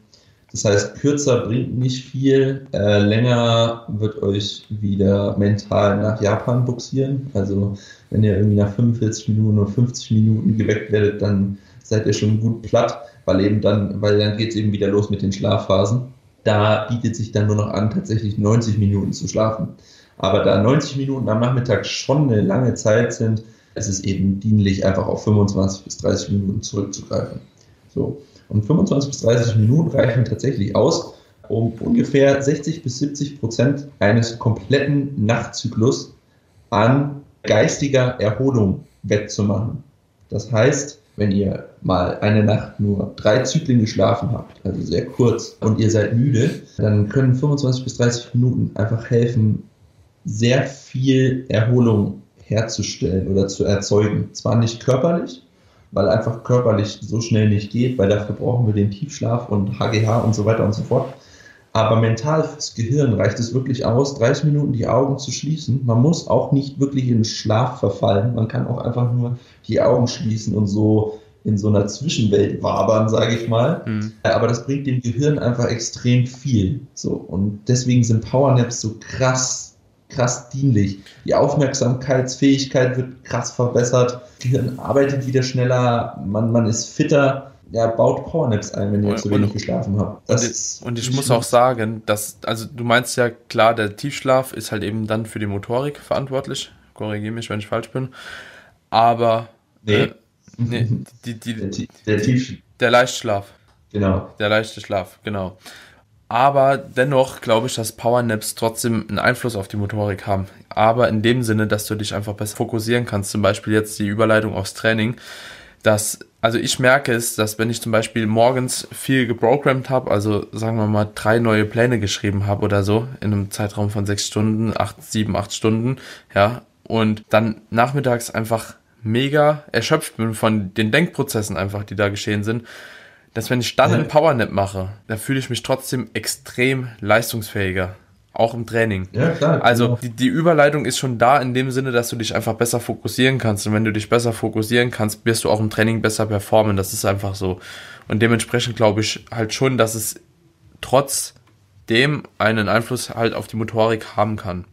B: das heißt, kürzer bringt nicht viel, äh, länger wird euch wieder mental nach Japan buxieren. Also wenn ihr irgendwie nach 45 Minuten oder 50 Minuten geweckt werdet, dann seid ihr schon gut platt, weil eben dann, weil dann geht es eben wieder los mit den Schlafphasen. Da bietet sich dann nur noch an, tatsächlich 90 Minuten zu schlafen. Aber da 90 Minuten am Nachmittag schon eine lange Zeit sind, ist es eben dienlich, einfach auf 25 bis 30 Minuten zurückzugreifen. So. Und 25 bis 30 Minuten reichen tatsächlich aus, um ungefähr 60 bis 70 Prozent eines kompletten Nachtzyklus an geistiger Erholung wettzumachen. Das heißt, wenn ihr mal eine Nacht nur drei Zyklen geschlafen habt, also sehr kurz, und ihr seid müde, dann können 25 bis 30 Minuten einfach helfen, sehr viel Erholung herzustellen oder zu erzeugen. Zwar nicht körperlich, weil einfach körperlich so schnell nicht geht, weil dafür brauchen wir den Tiefschlaf und HGH und so weiter und so fort. Aber mental fürs Gehirn reicht es wirklich aus, 30 Minuten die Augen zu schließen. Man muss auch nicht wirklich in Schlaf verfallen. Man kann auch einfach nur die Augen schließen und so in so einer Zwischenwelt wabern, sage ich mal. Mhm. Aber das bringt dem Gehirn einfach extrem viel. So und deswegen sind Powernaps so krass krass dienlich. Die Aufmerksamkeitsfähigkeit wird krass verbessert, Gehirn arbeitet wieder schneller, man, man ist fitter. Ja, baut Powernaps ein, wenn ihr zu wenig geschlafen habt.
A: Und, und, ich muss auch sagen, dass, also du meinst ja klar, der Tiefschlaf ist halt eben dann für die Motorik verantwortlich. Korrigiere mich, wenn ich falsch bin. Aber
B: nee, äh,
A: nee die, die,
B: der, der,
A: der Leichtschlaf.
B: Genau.
A: Der leichte Schlaf, genau. Aber dennoch glaube ich, dass Powernaps trotzdem einen Einfluss auf die Motorik haben. Aber in dem Sinne, dass du dich einfach besser fokussieren kannst. Zum Beispiel jetzt die Überleitung aufs Training. Dass, also ich merke es, dass wenn ich zum Beispiel morgens viel geprogrammt habe, also sagen wir mal drei neue Pläne geschrieben habe oder so, in einem Zeitraum von sechs Stunden, acht, sieben, acht Stunden, ja, und dann nachmittags einfach mega erschöpft bin von den Denkprozessen einfach, die da geschehen sind, dass wenn ich dann ja. einen Powernap mache, dann fühle ich mich trotzdem extrem leistungsfähiger. Auch im Training.
B: Ja, klar.
A: Also genau. die, die Überleitung ist schon da in dem Sinne, dass du dich einfach besser fokussieren kannst. Und wenn du dich besser fokussieren kannst, wirst du auch im Training besser performen. Das ist einfach so. Und dementsprechend glaube ich halt schon, dass es trotzdem einen Einfluss halt auf die Motorik haben kann.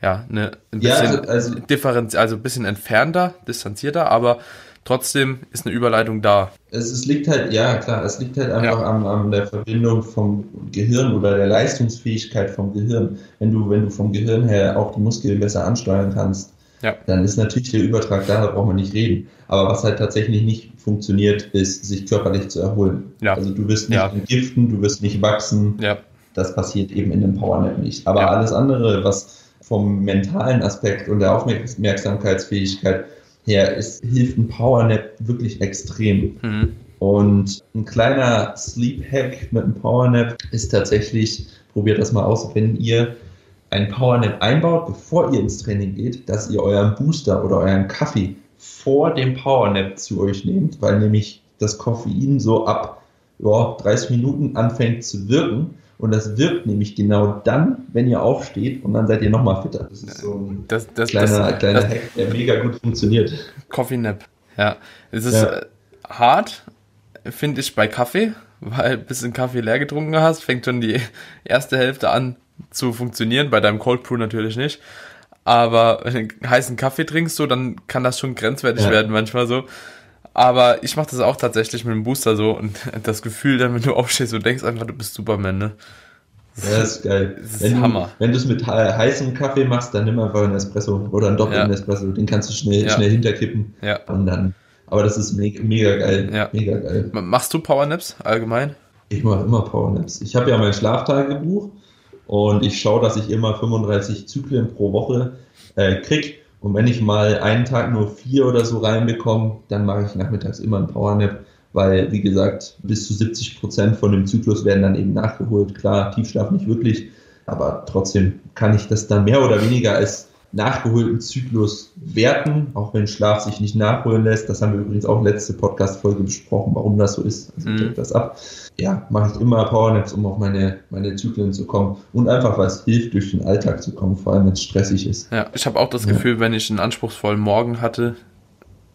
A: Ja, ne, ein bisschen ja, also, also, differenz, also ein bisschen entfernter, distanzierter, aber trotzdem ist eine Überleitung da.
B: Es, es liegt halt, ja klar, es liegt halt einfach ja. an, an der Verbindung vom Gehirn oder der Leistungsfähigkeit vom Gehirn. Wenn du, wenn du vom Gehirn her auch die Muskeln besser ansteuern kannst,
A: ja.
B: dann ist natürlich der Übertrag da, da braucht man nicht reden. Aber was halt tatsächlich nicht funktioniert, ist, sich körperlich zu erholen.
A: Ja.
B: Also du wirst nicht ja. entgiften, du wirst nicht wachsen. Das passiert eben in dem Powernap nicht. Aber alles andere, was vom mentalen Aspekt und der Aufmerksamkeitsfähigkeit her ist, hilft ein Powernap wirklich extrem. Mhm. Und ein kleiner Sleep Hack mit einem Powernap ist tatsächlich, probiert das mal aus, wenn ihr ein Powernap einbaut, bevor ihr ins Training geht, dass ihr euren Booster oder euren Kaffee vor dem Powernap zu euch nehmt, weil nämlich das Koffein so ab ja, 30 Minuten anfängt zu wirken. Und das wirkt nämlich genau dann, wenn ihr aufsteht und dann seid ihr nochmal fitter. Das ist so ein das, das, kleiner, das, kleiner Hack, der mega gut funktioniert.
A: Coffee Nap, ja. Es ist ja. Äh, hart, finde ich, bei Kaffee, weil bis du Kaffee leer getrunken hast, fängt schon die erste Hälfte an zu funktionieren. Bei deinem Cold Brew natürlich nicht. Aber wenn du heißen Kaffee trinkst, so, dann kann das schon grenzwertig ja. werden manchmal so. Aber ich mache das auch tatsächlich mit dem Booster so und das Gefühl dann, wenn du aufstehst und denkst einfach, du bist Superman, ne?
B: Das ja, das ist geil. Das ist wenn Hammer. Du, wenn du es mit heißem Kaffee machst, dann nimm einfach einen Espresso oder einen doppelten ja. Espresso. Den kannst du schnell, ja. schnell hinterkippen.
A: Ja.
B: Und dann. Aber das ist mega, mega geil.
A: Ja.
B: Mega geil.
A: Machst du Powernaps allgemein?
B: Ich mache immer Powernaps. Ich habe ja mein Schlaftagebuch und ich schaue, dass ich immer 35 Zyklen pro Woche äh, krieg. Und wenn ich mal einen Tag nur vier oder so reinbekomme, dann mache ich nachmittags immer einen Powernap, weil, wie gesagt, bis zu 70 Prozent von dem Zyklus werden dann eben nachgeholt. Klar, Tiefschlaf nicht wirklich, aber trotzdem kann ich das dann mehr oder weniger als nachgeholten Zyklus werten, auch wenn Schlaf sich nicht nachholen lässt. Das haben wir übrigens auch letzte Podcast-Folge besprochen, warum das so ist. Also mhm. das ab. Ja, mache ich immer Powernaps, um auf meine, meine Zyklen zu kommen und einfach, was hilft, durch den Alltag zu kommen, vor allem wenn es stressig ist.
A: Ja, ich habe auch das ja. Gefühl, wenn ich einen anspruchsvollen Morgen hatte,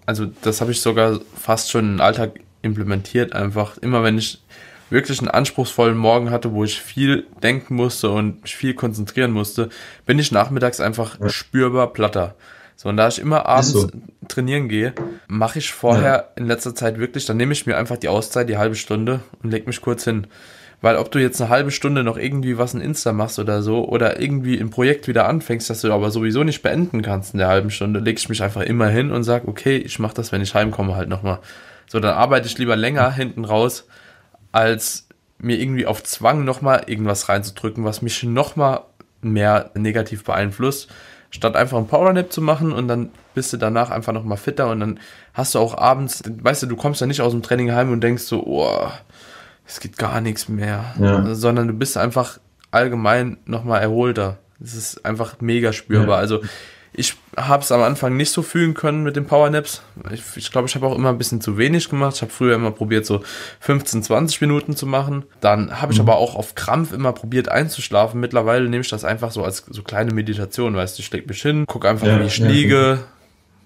A: also das habe ich sogar fast schon in den Alltag implementiert, einfach immer wenn ich wirklich einen anspruchsvollen Morgen hatte, wo ich viel denken musste und mich viel konzentrieren musste, bin ich nachmittags einfach ja. spürbar platter. So, und da ich immer abends so. trainieren gehe, mache ich vorher ja. in letzter Zeit wirklich, dann nehme ich mir einfach die Auszeit, die halbe Stunde und leg mich kurz hin. Weil ob du jetzt eine halbe Stunde noch irgendwie was in Insta machst oder so, oder irgendwie ein Projekt wieder anfängst, das du aber sowieso nicht beenden kannst in der halben Stunde, leg ich mich einfach immer hin und sag, okay, ich mache das, wenn ich heimkomme, halt nochmal. So, dann arbeite ich lieber länger hinten raus, als mir irgendwie auf Zwang nochmal irgendwas reinzudrücken, was mich nochmal mehr negativ beeinflusst, statt einfach einen Powernap zu machen und dann bist du danach einfach nochmal fitter und dann hast du auch abends, weißt du, du kommst ja nicht aus dem Training heim und denkst so, oh, es geht gar nichts mehr, ja. sondern du bist einfach allgemein nochmal erholter. Es ist einfach mega spürbar. Ja. Also ich habe es am Anfang nicht so fühlen können mit den Powernaps. Ich glaube, ich, glaub, ich habe auch immer ein bisschen zu wenig gemacht. Ich habe früher immer probiert, so 15, 20 Minuten zu machen. Dann habe ich mhm. aber auch auf Krampf immer probiert einzuschlafen. Mittlerweile nehme ich das einfach so als so kleine Meditation. Weißt du, ich lege mich hin, gucke einfach, ja, wie ich ja, liege,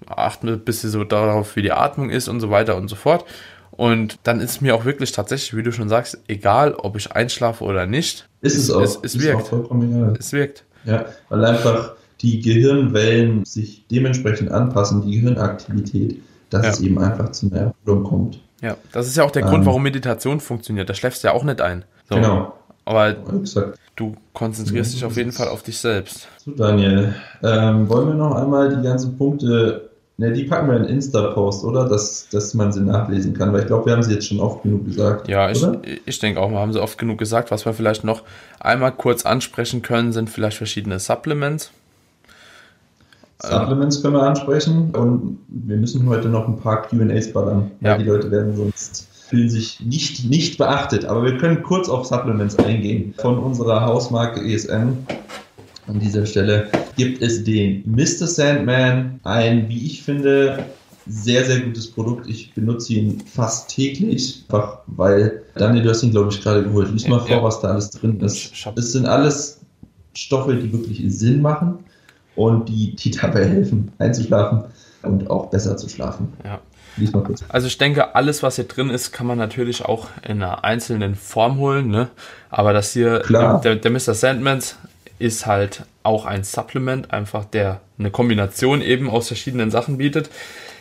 A: ja. achte ein bisschen so darauf, wie die Atmung ist und so weiter und so fort. Und dann ist mir auch wirklich tatsächlich, wie du schon sagst, egal, ob ich einschlafe oder nicht.
B: Ist es, es auch.
A: Es, es
B: ist
A: wirkt.
B: Auch vollkommen egal.
A: Es wirkt.
B: Ja, weil einfach die Gehirnwellen sich dementsprechend anpassen, die Gehirnaktivität, dass ja. es eben einfach zu einer Erholung kommt.
A: Ja, das ist ja auch der ähm, Grund, warum Meditation funktioniert. Da schläfst du ja auch nicht ein.
B: So. Genau.
A: Aber Exakt. du konzentrierst ja, dich auf jeden Fall auf dich selbst.
B: So, Daniel, ähm, wollen wir noch einmal die ganzen Punkte, ne, die packen wir in Insta-Post, oder? Dass, dass man sie nachlesen kann, weil ich glaube, wir haben sie jetzt schon oft genug gesagt.
A: Ja, ich, ich denke auch, wir haben sie oft genug gesagt. Was wir vielleicht noch einmal kurz ansprechen können, sind vielleicht verschiedene Supplements.
B: Supplements können wir ansprechen und wir müssen heute noch ein paar QAs ballern, weil ja. die Leute werden sonst fühlen sich nicht, nicht beachtet. Aber wir können kurz auf Supplements eingehen. Von unserer Hausmarke ESN an dieser Stelle gibt es den Mr. Sandman, ein, wie ich finde, sehr, sehr gutes Produkt. Ich benutze ihn fast täglich, einfach weil, Daniel, du hast ihn, glaube ich, gerade geholt. Lies mal ja, vor, ja. was da alles drin ist. Es sind alles Stoffe, die wirklich Sinn machen und die, die dabei helfen, einzuschlafen und auch besser zu schlafen.
A: Ja. Also ich denke, alles, was hier drin ist, kann man natürlich auch in einer einzelnen Form holen. Ne? Aber das hier, Klar. der, der Mr. Sandmans ist halt auch ein Supplement, einfach der eine Kombination eben aus verschiedenen Sachen bietet.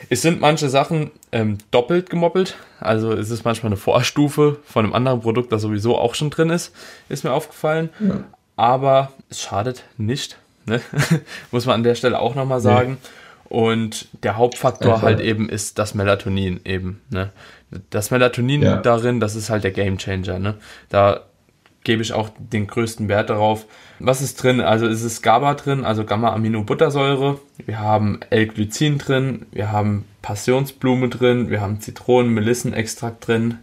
A: Es sind manche Sachen ähm, doppelt gemoppelt, also es ist manchmal eine Vorstufe von einem anderen Produkt, das sowieso auch schon drin ist, ist mir aufgefallen. Ja. Aber es schadet nicht, Ne? Muss man an der Stelle auch nochmal sagen. Nee. Und der Hauptfaktor Einfach. halt eben ist das Melatonin eben. Ne? Das Melatonin ja. darin, das ist halt der Gamechanger. Ne? Da gebe ich auch den größten Wert darauf. Was ist drin? Also es ist GABA drin, also Gamma-Aminobuttersäure. Wir haben L-Glycin drin, wir haben Passionsblume drin, wir haben Zitronen-Melissenextrakt drin,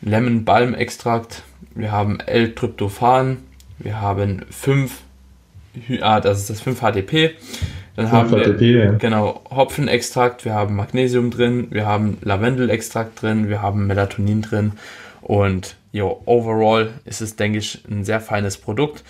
A: Lemon-Balm-Extrakt, wir haben L-Tryptophan, wir haben 5, ah, das ist das 5-HTP, dann 5 haben HTP, wir ja. genau Hopfenextrakt, wir haben Magnesium drin, wir haben Lavendelextrakt drin, wir haben Melatonin drin und jo, overall ist es, denke ich, ein sehr feines Produkt.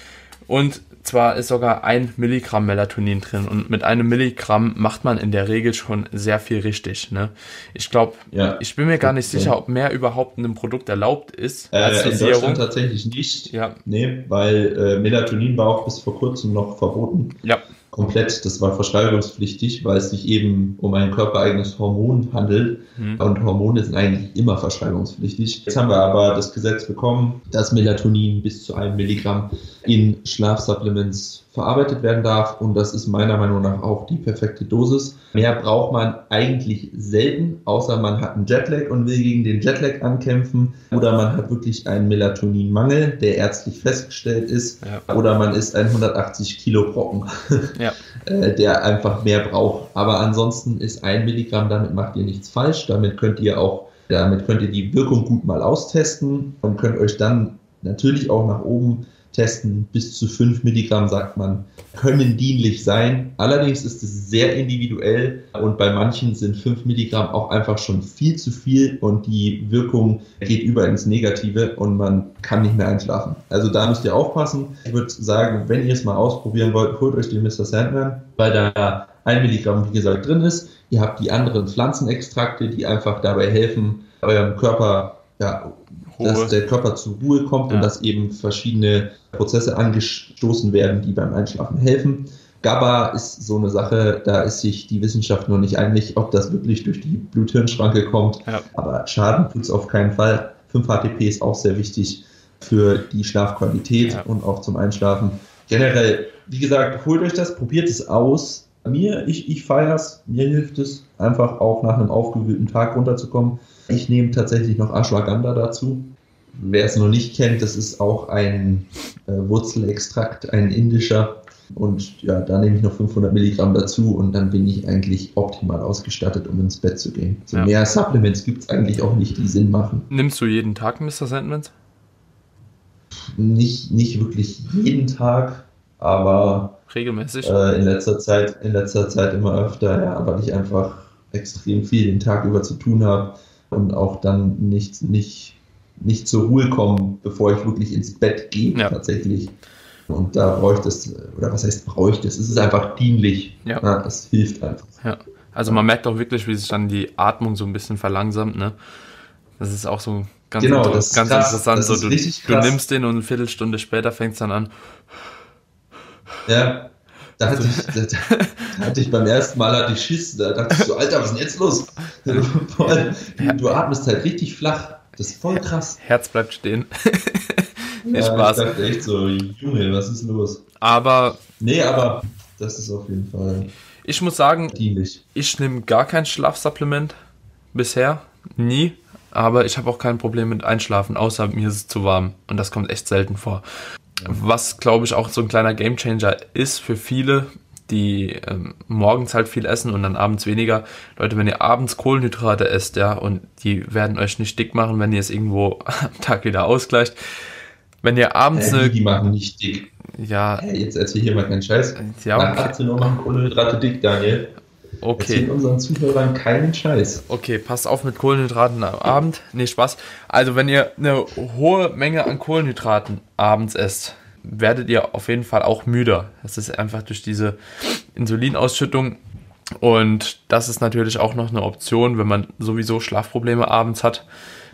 A: Und zwar ist sogar ein Milligramm Melatonin drin und mit einem Milligramm macht man in der Regel schon sehr viel richtig. Ne? Ich glaube, ja. ich bin mir gar nicht sicher, ob mehr überhaupt in einem Produkt erlaubt ist.
B: Äh, als in Deutschland tatsächlich nicht. Ja. Nee, weil äh, Melatonin war auch bis vor kurzem noch verboten. Ja komplett, das war verschreibungspflichtig, weil es sich eben um ein körpereigenes Hormon handelt. Mhm. Und Hormone sind eigentlich immer verschreibungspflichtig. Jetzt haben wir aber das Gesetz bekommen, dass Melatonin bis zu einem Milligramm in Schlafsupplements verarbeitet werden darf. Und das ist meiner Meinung nach auch die perfekte Dosis. Mehr braucht man eigentlich selten, außer man hat einen Jetlag und will gegen den Jetlag ankämpfen. Oder man hat wirklich einen Melatoninmangel, der ärztlich festgestellt ist. Ja. Oder man ist ein 180 Kilo Brocken, ja. Äh, der einfach mehr braucht. Aber ansonsten ist ein Milligramm, damit macht ihr nichts falsch. Damit könnt ihr auch, damit könnt ihr die Wirkung gut mal austesten und könnt euch dann natürlich auch nach oben testen. Bis zu 5 Milligramm, sagt man, können dienlich sein. Allerdings ist es sehr individuell und bei manchen sind 5 Milligramm auch einfach schon viel zu viel und die Wirkung geht über ins Negative und man kann nicht mehr einschlafen. Also da müsst ihr aufpassen. Ich würde sagen, wenn ihr es mal ausprobieren wollt, holt euch den Mr. Sandman, weil da 1 Milligramm, wie gesagt, drin ist. Ihr habt die anderen Pflanzenextrakte, die einfach dabei helfen, eurem Körper ja, dass der Körper zur Ruhe kommt ja. und dass eben verschiedene Prozesse angestoßen werden, die beim Einschlafen helfen. GABA ist so eine Sache, da ist sich die Wissenschaft noch nicht einig, ob das wirklich durch die Blut-Hirn-Schranke kommt. Ja. Aber Schaden tut es auf keinen Fall. 5-HTP ist auch sehr wichtig für die Schlafqualität ja. und auch zum Einschlafen. Generell, wie gesagt, holt euch das, probiert es aus. Mir, ich, ich feiere es, mir hilft es, einfach auch nach einem aufgewühlten Tag runterzukommen. Ich nehme tatsächlich noch Ashwagandha dazu. Wer es noch nicht kennt, das ist auch ein äh, Wurzelextrakt, ein indischer. Und ja, da nehme ich noch 500 Milligramm dazu und dann bin ich eigentlich optimal ausgestattet, um ins Bett zu gehen. So ja. mehr Supplements gibt es eigentlich auch nicht, die Sinn machen.
A: Nimmst du jeden Tag Mr. Sandmans?
B: Nicht, nicht wirklich jeden Tag, aber
A: regelmäßig.
B: Äh, in letzter Zeit, in letzter Zeit immer öfter, ja, weil ich einfach extrem viel den Tag über zu tun habe und auch dann nicht, nicht, nicht zur Ruhe kommen, bevor ich wirklich ins Bett gehe, ja. tatsächlich. Und da brauche ich das, oder was heißt brauche ich das? Es ist einfach dienlich. Ja. ja. Es hilft einfach.
A: Ja. Also man merkt auch wirklich, wie sich dann die Atmung so ein bisschen verlangsamt, ne? Das ist auch so ganz, genau, inter ganz krass. interessant. so, du, du, nimmst den und eine Viertelstunde später fängt es dann an.
B: Ja, da hatte, ich, da, da hatte ich beim ersten Mal hatte ich Schiss. Da dachte ich so, Alter, was ist denn jetzt los? Du, atmest halt richtig flach. Das ist voll krass.
A: Herz bleibt stehen.
B: nee, ja, Spaß. Ich dachte echt so, Junge, was ist los?
A: Aber.
B: Nee, aber das ist auf jeden Fall.
A: Ich muss sagen, dienlich. ich nehme gar kein Schlafsupplement bisher. Nie. Aber ich habe auch kein Problem mit Einschlafen, außer mir ist es zu warm. Und das kommt echt selten vor. Was, glaube ich, auch so ein kleiner Gamechanger ist für viele, die ähm, morgens halt viel essen und dann abends weniger. Leute, wenn ihr abends Kohlenhydrate esst, ja, und die werden euch nicht dick machen, wenn ihr es irgendwo am Tag wieder ausgleicht. Wenn ihr abends
B: äh, Die machen nicht dick.
A: Ja.
B: Hey, jetzt erzähl hier mal keinen Scheiß. Ja, okay. Nach 18 Uhr machen Kohlenhydrate dick, Daniel.
A: Okay. Erzähl
B: unseren Zuhörern keinen Scheiß.
A: Okay, passt auf mit Kohlenhydraten am Abend. Nee, Spaß. Also, wenn ihr eine hohe Menge an Kohlenhydraten abends esst, werdet ihr auf jeden Fall auch müder. Das ist einfach durch diese Insulinausschüttung. Und das ist natürlich auch noch eine Option, wenn man sowieso Schlafprobleme abends hat,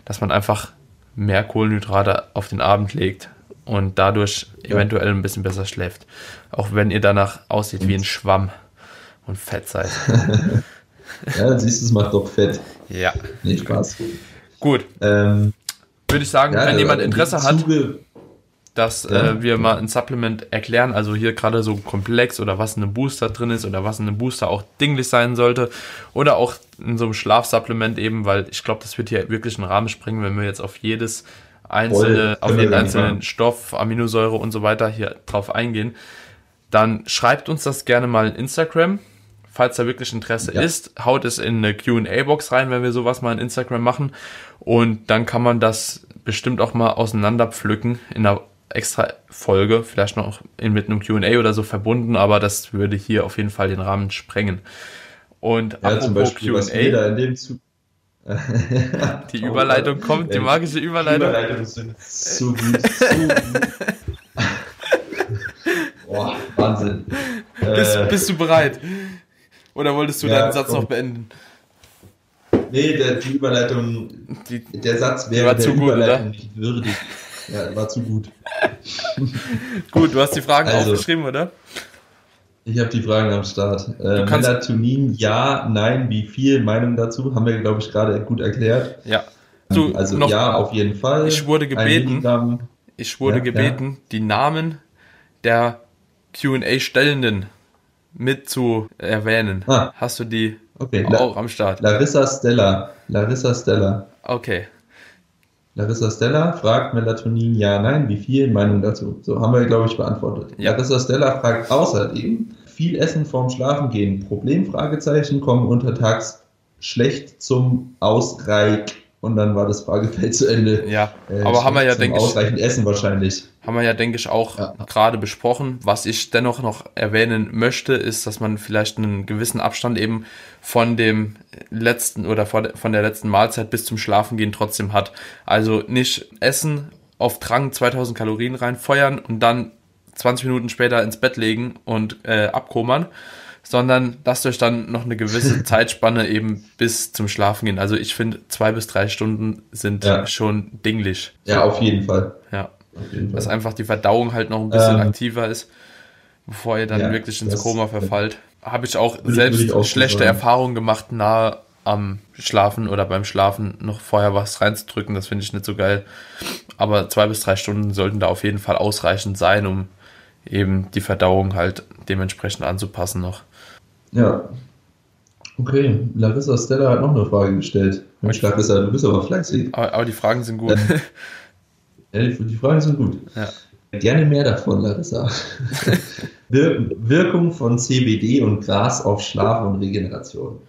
A: dass man einfach mehr Kohlenhydrate auf den Abend legt und dadurch ja. eventuell ein bisschen besser schläft. Auch wenn ihr danach aussieht wie ein Schwamm und fett seid.
B: ja, siehst du, es macht doch fett.
A: Ja.
B: Nee, Spaß.
A: Gut. Ähm, Würde ich sagen, ja, wenn jemand Interesse hat, dass ja. äh, wir mal ein Supplement erklären, also hier gerade so komplex oder was in einem Booster drin ist oder was in einem Booster auch dinglich sein sollte oder auch in so einem Schlafsupplement eben, weil ich glaube, das wird hier wirklich einen Rahmen springen, wenn wir jetzt auf jedes einzelne, auf jeden einzelnen Stoff, Aminosäure und so weiter hier drauf eingehen, dann schreibt uns das gerne mal in Instagram. Falls da wirklich Interesse ja. ist, haut es in eine QA-Box rein, wenn wir sowas mal in Instagram machen. Und dann kann man das bestimmt auch mal auseinanderpflücken in einer extra Folge, vielleicht noch in, mit einem QA oder so verbunden, aber das würde hier auf jeden Fall den Rahmen sprengen. Und
B: ja, apropos QA.
A: die Überleitung kommt, die magische Überleitung. Die Überleitungen sind so gut. So gut.
B: Boah, Wahnsinn.
A: Bist, bist, du bereit? Oder wolltest du ja, deinen Satz komm. noch beenden?
B: Nee, der, die Überleitung, die, der Satz wäre der Überleitung gut, nicht würdig. Ja, war zu gut.
A: gut, du hast die Fragen also, aufgeschrieben, oder?
B: Ich habe die Fragen am Start. Äh, Melatonin, ja, nein, wie viel? Meinung dazu? Haben wir, glaube ich, gerade gut erklärt.
A: Ja.
B: Du, also noch, ja, auf jeden Fall.
A: Ich wurde gebeten, ich wurde ja, gebeten, ja. die Namen der Q&A-Stellenden mit zu erwähnen. Ah. Hast du die okay. auch La am Start?
B: Larissa Stella. Larissa Stella.
A: Okay.
B: Larissa Stella fragt Melatonin ja, nein, wie viel? Meinung dazu. So haben wir, glaube ich, beantwortet. Ja. Larissa Stella fragt außerdem, viel Essen vorm Schlafengehen. Problem? Fragezeichen kommen untertags schlecht zum Ausreich und dann war das Fragefeld zu Ende.
A: Ja, äh, aber haben wir ja, denke
B: ich. Ausreichend Essen wahrscheinlich.
A: Haben wir ja, denke ich, auch ja. gerade besprochen. Was ich dennoch noch erwähnen möchte, ist, dass man vielleicht einen gewissen Abstand eben von dem letzten oder von der letzten Mahlzeit bis zum Schlafengehen trotzdem hat. Also nicht essen, auf Drang 2000 Kalorien reinfeuern und dann 20 Minuten später ins Bett legen und äh, abkomern, sondern lasst euch dann noch eine gewisse Zeitspanne eben bis zum Schlafen gehen. Also ich finde, zwei bis drei Stunden sind ja. schon dinglich.
B: Ja, auf jeden Fall.
A: Ja. Jeden Fall. Dass einfach die Verdauung halt noch ein bisschen ähm, aktiver ist, bevor ihr dann ja, wirklich ins Koma verfallt. Habe ich auch selbst ich auch schlechte Erfahrungen gemacht, nahe am Schlafen oder beim Schlafen noch vorher was reinzudrücken. Das finde ich nicht so geil. Aber zwei bis drei Stunden sollten da auf jeden Fall ausreichend sein, um eben die Verdauung halt dementsprechend anzupassen noch.
B: Ja. Okay, Larissa Stella hat noch eine Frage gestellt. Mensch, Larissa, du bist aber fleißig.
A: Aber, aber die Fragen sind gut.
B: ja, die, die, Fragen sind gut. Ja. Gerne mehr davon, Larissa. Wir Wirkung von CBD und Gras auf Schlaf und Regeneration.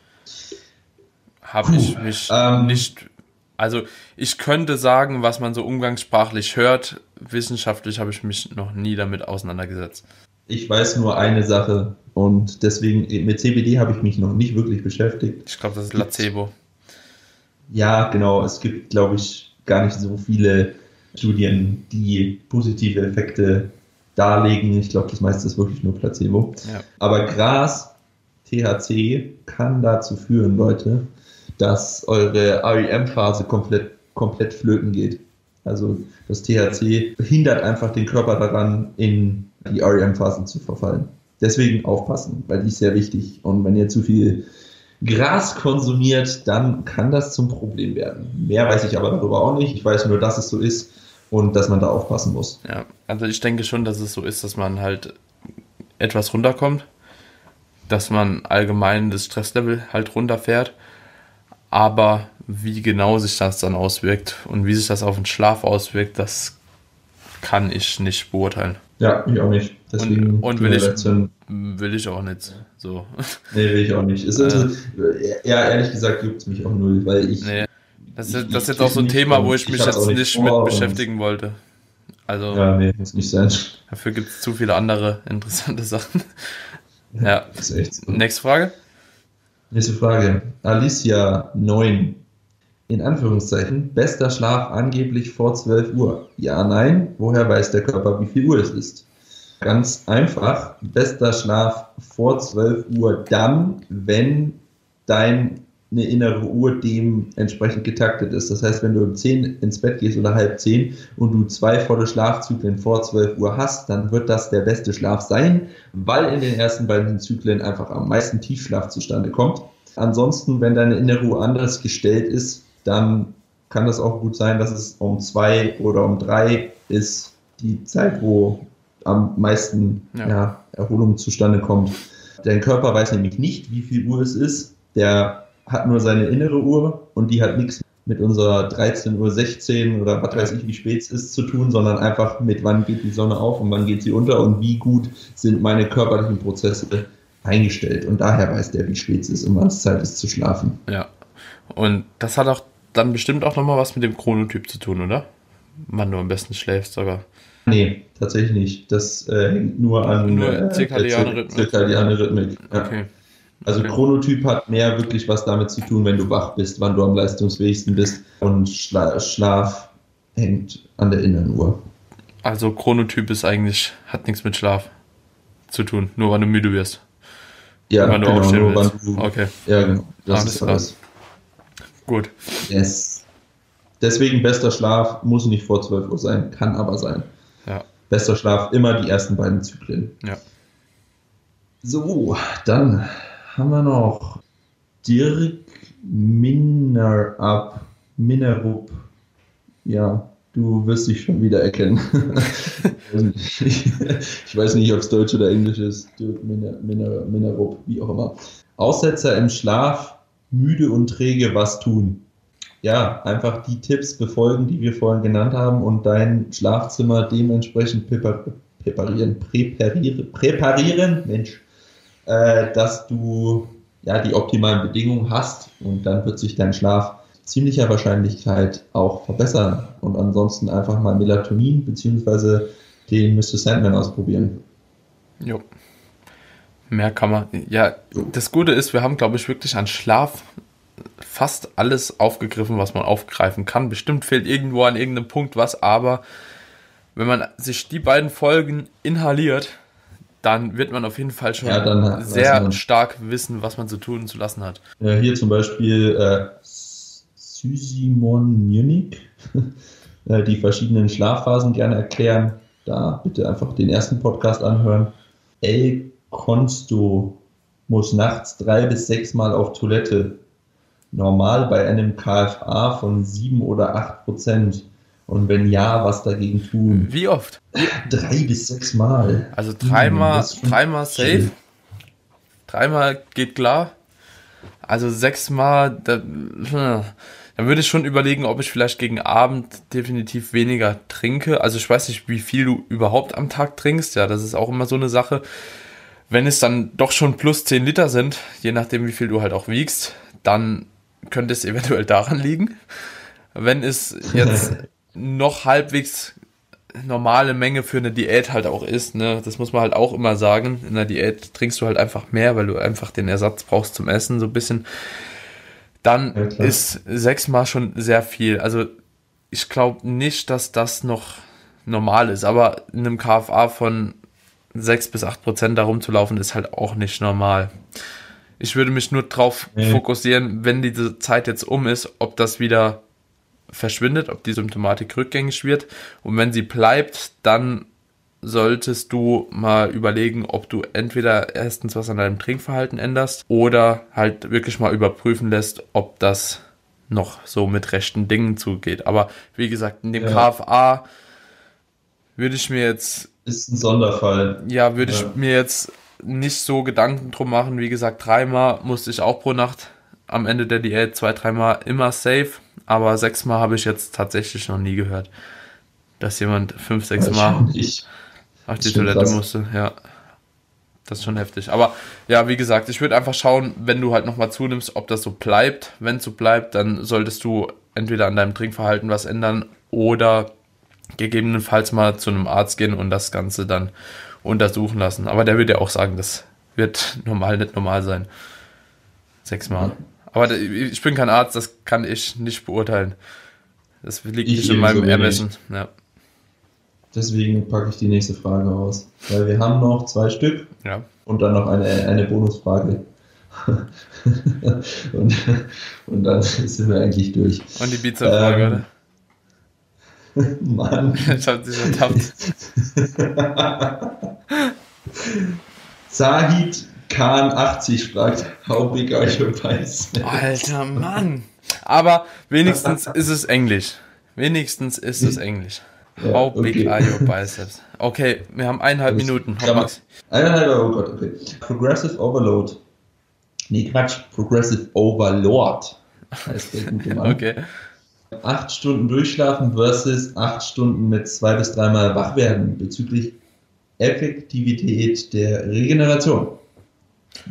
A: Habe ich mich ähm, nicht. Also, ich könnte sagen, was man so umgangssprachlich hört. Wissenschaftlich habe ich mich noch nie damit auseinandergesetzt.
B: Ich weiß nur eine Sache und deswegen mit CBD habe ich mich noch nicht wirklich beschäftigt.
A: Ich glaube, das ist Placebo.
B: Ja, genau. Es gibt, glaube ich, gar nicht so viele Studien, die positive Effekte darlegen. Ich glaube, das meiste ist wirklich nur Placebo. Ja. Aber Gras, THC, kann dazu führen, Leute, dass eure REM-Phase komplett, komplett flöten geht. Also das THC hindert einfach den Körper daran, in die REM-Phasen zu verfallen. Deswegen aufpassen, weil die ist sehr wichtig. Und wenn ihr zu viel Gras konsumiert, dann kann das zum Problem werden. Mehr weiß ich aber darüber auch nicht. Ich weiß nur, dass es so ist und dass man da aufpassen muss.
A: Ja, also ich denke schon, dass es so ist, dass man halt etwas runterkommt, dass man allgemein das Stresslevel halt runterfährt. Aber wie genau sich das dann auswirkt und wie sich das auf den Schlaf auswirkt, das kann ich nicht beurteilen.
B: Ja, ich auch nicht.
A: Deswegen und, und will, ich, will ich auch nicht. So.
B: Nee, will ich auch nicht. Ist, äh, ja, ehrlich gesagt juckt es mich auch null, weil ich. Nee.
A: Das, ist, das ist jetzt auch so ein Thema, wo ich mich jetzt nicht, nicht mit beschäftigen wollte. Also.
B: Ja, nee, muss nicht sein.
A: Dafür gibt es zu viele andere interessante Sachen. Ja. Ist echt so. Nächste Frage.
B: Nächste Frage. Alicia 9 in Anführungszeichen, bester Schlaf angeblich vor 12 Uhr. Ja, nein, woher weiß der Körper, wie viel Uhr es ist? Ganz einfach, bester Schlaf vor 12 Uhr dann, wenn deine innere Uhr dementsprechend getaktet ist. Das heißt, wenn du um 10 ins Bett gehst oder halb 10 und du zwei volle Schlafzyklen vor 12 Uhr hast, dann wird das der beste Schlaf sein, weil in den ersten beiden Zyklen einfach am meisten Tiefschlaf zustande kommt. Ansonsten, wenn deine innere Uhr anders gestellt ist, dann kann das auch gut sein, dass es um zwei oder um drei ist die Zeit, wo am meisten ja. Ja, Erholung zustande kommt. Dein Körper weiß nämlich nicht, wie viel Uhr es ist. Der hat nur seine innere Uhr und die hat nichts mit unserer 13.16 Uhr oder was weiß ich, wie spät es ist, zu tun, sondern einfach mit wann geht die Sonne auf und wann geht sie unter und wie gut sind meine körperlichen Prozesse eingestellt. Und daher weiß der, wie spät es ist und wann es Zeit ist zu schlafen.
A: Ja. Und das hat auch dann bestimmt auch nochmal was mit dem Chronotyp zu tun, oder? Wann du am besten schläfst sogar.
B: Nee, tatsächlich nicht. Das äh, hängt nur an
A: nur
B: äh,
A: zirkadiane Rhythmik.
B: Zirkadiane Rhythmik. Ja.
A: Okay.
B: Also
A: Okay.
B: Chronotyp hat mehr wirklich was damit zu tun, wenn du wach bist, wann du am leistungsfähigsten bist. Und Schla Schlaf hängt an der Innenuhr.
A: Also Chronotyp ist eigentlich, hat nichts mit Schlaf zu tun, nur wann du müde wirst.
B: Ja,
A: wann du
B: genau,
A: aufstehen
B: nur wann
A: willst.
B: du,
A: Okay,
B: Ja, genau. Das
A: Alles
B: ist alles.
A: Gut.
B: Yes. Deswegen bester Schlaf muss nicht vor 12 Uhr sein, kann aber sein.
A: Ja.
B: Bester Schlaf immer die ersten beiden Zyklen.
A: Ja.
B: So, dann haben wir noch Dirk Minerup. Minerup. Ja, du wirst dich schon wieder erkennen. ich weiß nicht, ob es Deutsch oder Englisch ist. Dirk Miner, Miner, Minerup, wie auch immer. Aussetzer im Schlaf, müde und träge, was tun? Ja, einfach die Tipps befolgen, die wir vorhin genannt haben und dein Schlafzimmer dementsprechend präpar präparieren, präparieren, präparieren, Mensch, äh, dass du ja die optimalen Bedingungen hast und dann wird sich dein Schlaf ziemlicher Wahrscheinlichkeit auch verbessern und ansonsten einfach mal Melatonin beziehungsweise den Mr. Sandman ausprobieren.
A: Jo. Mehr kann man. Ja, das Gute ist, wir haben, glaube ich, wirklich an Schlaf fast alles aufgegriffen, was man aufgreifen kann. Bestimmt fehlt irgendwo an irgendeinem Punkt was, aber wenn man sich die beiden Folgen inhaliert, dann wird man auf jeden Fall schon
B: Ja,
A: sehr stark wissen, was man zu tun und zu lassen hat.
B: Äh, hier zum Beispiel äh, Sysimon Munich, äh, die verschiedenen Schlafphasen gerne erklären. Da bitte einfach den ersten Podcast anhören. El Consto muss nachts drei bis sechs Mal auf Toilette. Normal bei einem KFA von sieben oder acht Prozent. Und wenn ja, was dagegen tun?
A: Wie oft?
B: Drei bis sechs Mal.
A: Also dreimal,
B: ist schon
A: dreimal safe. Dreimal geht klar. Also sechsmal, da, dann würde ich schon überlegen, ob ich vielleicht gegen Abend definitiv weniger trinke. Also ich weiß nicht, wie viel du überhaupt am Tag trinkst. Ja, das ist auch immer so eine Sache. Wenn es dann doch schon plus 10 Liter sind, je nachdem, wie viel du halt auch wiegst, dann könnte es eventuell daran liegen. Wenn es jetzt noch halbwegs normale Menge für eine Diät halt auch ist, ne, das muss man halt auch immer sagen. In der Diät trinkst du halt einfach mehr, weil du einfach den Ersatz brauchst zum Essen, so ein bisschen. Dann
B: Ja,
A: ist sechsmal schon sehr viel. Also ich glaube nicht, dass das noch normal ist, aber in einem KFA von 6 bis 8 Prozent da rumzulaufen, ist halt auch nicht normal. Ich würde mich nur drauf
B: Nee.
A: fokussieren, wenn diese Zeit jetzt um ist, ob das wieder verschwindet, ob die Symptomatik rückgängig wird. Und wenn sie bleibt, dann solltest du mal überlegen, ob du entweder erstens was an deinem Trinkverhalten änderst oder halt wirklich mal überprüfen lässt, ob das noch so mit rechten Dingen zugeht. Aber wie gesagt, in dem
B: Ja.
A: KFA würde ich mir jetzt
B: Ist ein Sonderfall.
A: ja, würde ich
B: Ja.
A: mir jetzt nicht so Gedanken drum machen. Wie gesagt, dreimal musste ich auch pro Nacht am Ende der Diät, zwei, dreimal immer safe. Aber sechsmal habe ich jetzt tatsächlich noch nie gehört, dass jemand fünf, sechs Mal
B: Ich,
A: auf die Toilette
B: krass.
A: musste. Ja, das ist schon heftig. Aber ja, wie gesagt, ich würde einfach schauen, wenn du halt nochmal zunimmst, ob das so bleibt. Wenn es so bleibt, dann solltest du entweder an deinem Trinkverhalten was ändern oder gegebenenfalls mal zu einem Arzt gehen und das Ganze dann untersuchen lassen. Aber der wird ja auch sagen, das wird normal nicht normal sein. Sechsmal. Aber ich bin kein Arzt, das kann ich nicht beurteilen. Das liegt
B: Ich
A: nicht in meinem
B: wenig.
A: Ermessen. Ja.
B: deswegen packe ich die nächste Frage aus. Weil wir haben noch zwei Stück
A: ja.
B: und dann noch eine, eine Bonusfrage. und, und dann sind wir eigentlich durch.
A: Und die Bizep-Frage,
B: Ähm,
A: oder?
B: Mann.
A: Ich hab dich ertappt.
B: Zahid Khan 80 fragt, how big are your pies?
A: Alter Mann. Aber wenigstens ist es Englisch. Wenigstens ist es Englisch.
B: Ja,
A: How big
B: okay.
A: are your biceps? Okay, wir haben eineinhalb
B: Das
A: Minuten.
B: Eineinhalb, oh Gott, okay. Progressive Overload. Nee, Quatsch. Progressive Overlord heißt der gute Mann.
A: Okay.
B: Acht Stunden durchschlafen versus acht Stunden mit zwei bis dreimal wach werden bezüglich Effektivität der Regeneration.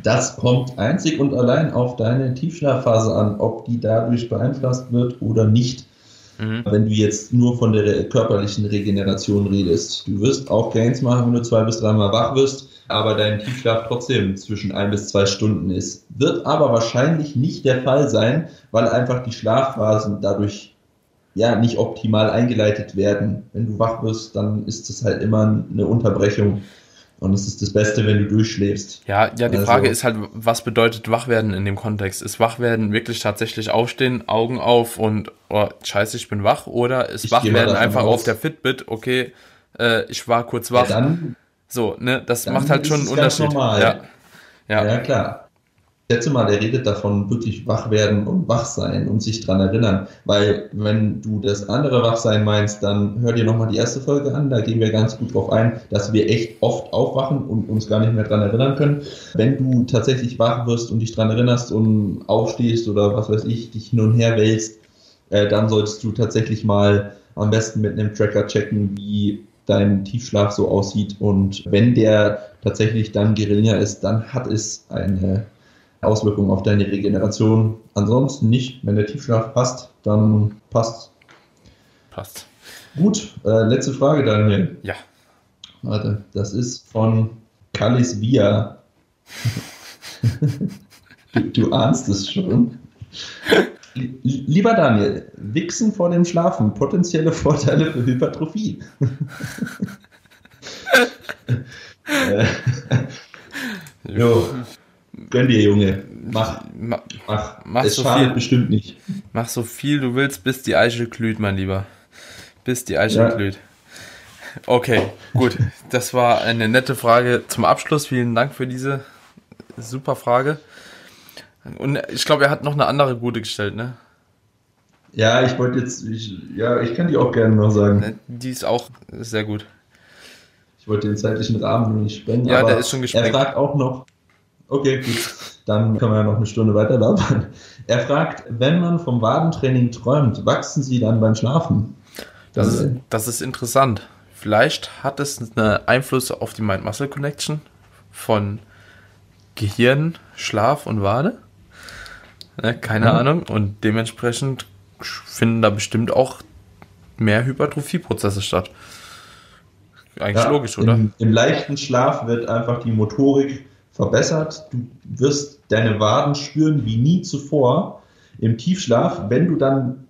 B: Das kommt einzig und allein auf deine Tiefschlafphase an, ob die dadurch beeinflusst wird oder nicht. Mhm. Wenn du jetzt nur von der körperlichen Regeneration redest. Du wirst auch Gains machen, wenn du zwei bis dreimal wach wirst, aber dein Tiefschlaf trotzdem zwischen ein bis zwei Stunden ist. Wird aber wahrscheinlich nicht der Fall sein, weil einfach die Schlafphasen dadurch ja nicht optimal eingeleitet werden. Wenn du wach wirst, dann ist das halt immer eine Unterbrechung und es ist das Beste, wenn du durchschläfst.
A: Ja, ja, die also, Frage ist halt, was bedeutet Wachwerden in dem Kontext? Ist Wachwerden wirklich tatsächlich aufstehen, Augen auf und, oh, scheiße, ich bin wach? Oder ist Wachwerden einfach aus. auf der Fitbit, okay, äh, ich war kurz wach? Ja, dann, so, ne, das macht halt schon einen Unterschied.
B: Normal. Ja. Ja. ja, klar schätze mal, der redet davon, wirklich wach werden und wach sein und sich dran erinnern. Weil, wenn du das andere Wachsein meinst, dann hör dir nochmal die erste Folge an. Da gehen wir ganz gut drauf ein, dass wir echt oft aufwachen und uns gar nicht mehr dran erinnern können. Wenn du tatsächlich wach wirst und dich dran erinnerst und aufstehst oder was weiß ich, dich hin und her wälzt, äh, dann solltest du tatsächlich mal am besten mit einem Tracker checken, wie dein Tiefschlaf so aussieht. Und wenn der tatsächlich dann geringer ist, dann hat es eine Auswirkungen auf deine Regeneration. Ansonsten nicht. Wenn der Tiefschlaf passt, dann passt.
A: Passt.
B: Gut, äh, letzte Frage, Daniel.
A: Ja.
B: Warte, das ist von Kalis Via. du, du ahnst es schon. Lieber Daniel, Wichsen vor dem Schlafen, potenzielle Vorteile für Hypertrophie. äh, jo. Gönn dir, Junge. Mach. Mach. mach.
A: mach es so viel. bestimmt nicht. Mach so viel du willst, bis die Eiche glüht, mein Lieber. Bis die Eiche ja. glüht. Okay, gut. Das war eine nette Frage zum Abschluss. Vielen Dank für diese super Frage. Und ich glaube, er hat noch eine andere gute gestellt, ne?
B: Ja, ich wollte jetzt, ich, ja, ich kann die auch gerne noch sagen. Ne,
A: die ist auch sehr gut.
B: Ich wollte den zeitlichen Rahmen nicht sprengen.
A: Ja, der ist schon gesprengt.
B: Er fragt auch noch, Okay, gut. Dann können wir ja noch eine Stunde weiter labern. Er fragt, wenn man vom Wadentraining träumt, wachsen sie dann beim Schlafen?
A: Das ist, das ist interessant. Vielleicht hat es einen Einfluss auf die Mind-Muscle-Connection von Gehirn, Schlaf und Wade. Ne, keine ja. Ahnung. Und dementsprechend finden da bestimmt auch mehr Hypertrophie-Prozesse statt.
B: Eigentlich ja, logisch, oder? Im, Im leichten Schlaf wird einfach die Motorik verbessert. Du wirst deine Waden spüren wie nie zuvor im Tiefschlaf. Wenn du dann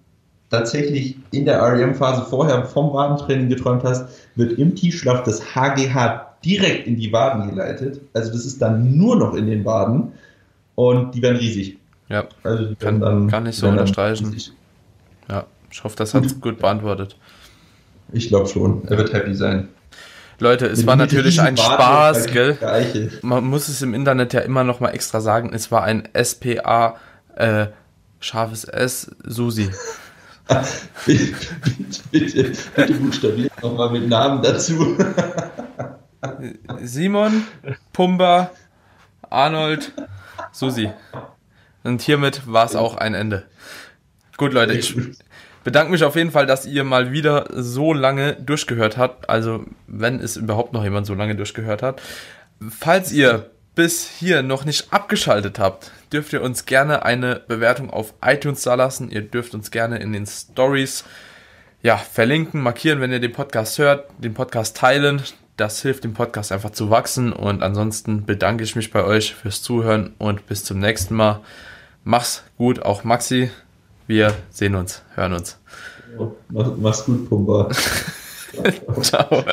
B: tatsächlich in der REM-Phase vorher vom Wadentraining geträumt hast, wird im Tiefschlaf das HGH direkt in die Waden geleitet. Also das ist dann nur noch in den Waden und die werden riesig.
A: Ja, also kann, dann, kann ich so unterstreichen. Ja, ich hoffe, das hat es gut beantwortet.
B: Ich glaube schon. Er wird happy sein.
A: Leute, es war natürlich ein Spaß, gell? Man muss es im Internet ja immer noch mal extra sagen, es war ein SPA äh, scharfes S Susi.
B: bitte, bitte, bitte buchstabiert nochmal mit Namen dazu.
A: Simon, Pumba, Arnold, Susi. Und hiermit war es auch ein Ende. Gut, Leute, ich, bedanke mich auf jeden Fall, dass ihr mal wieder so lange durchgehört habt. Also, wenn es überhaupt noch jemand so lange durchgehört hat. Falls ihr bis hier noch nicht abgeschaltet habt, dürft ihr uns gerne eine Bewertung auf iTunes da lassen. Ihr dürft uns gerne in den Stories ja, verlinken, markieren, wenn ihr den Podcast hört, den Podcast teilen. Das hilft dem Podcast einfach zu wachsen. Und ansonsten bedanke ich mich bei euch fürs Zuhören und bis zum nächsten Mal. Mach's gut, auch Maxi. Wir sehen uns, hören uns.
B: Mach, mach's gut, Pumba. Ciao.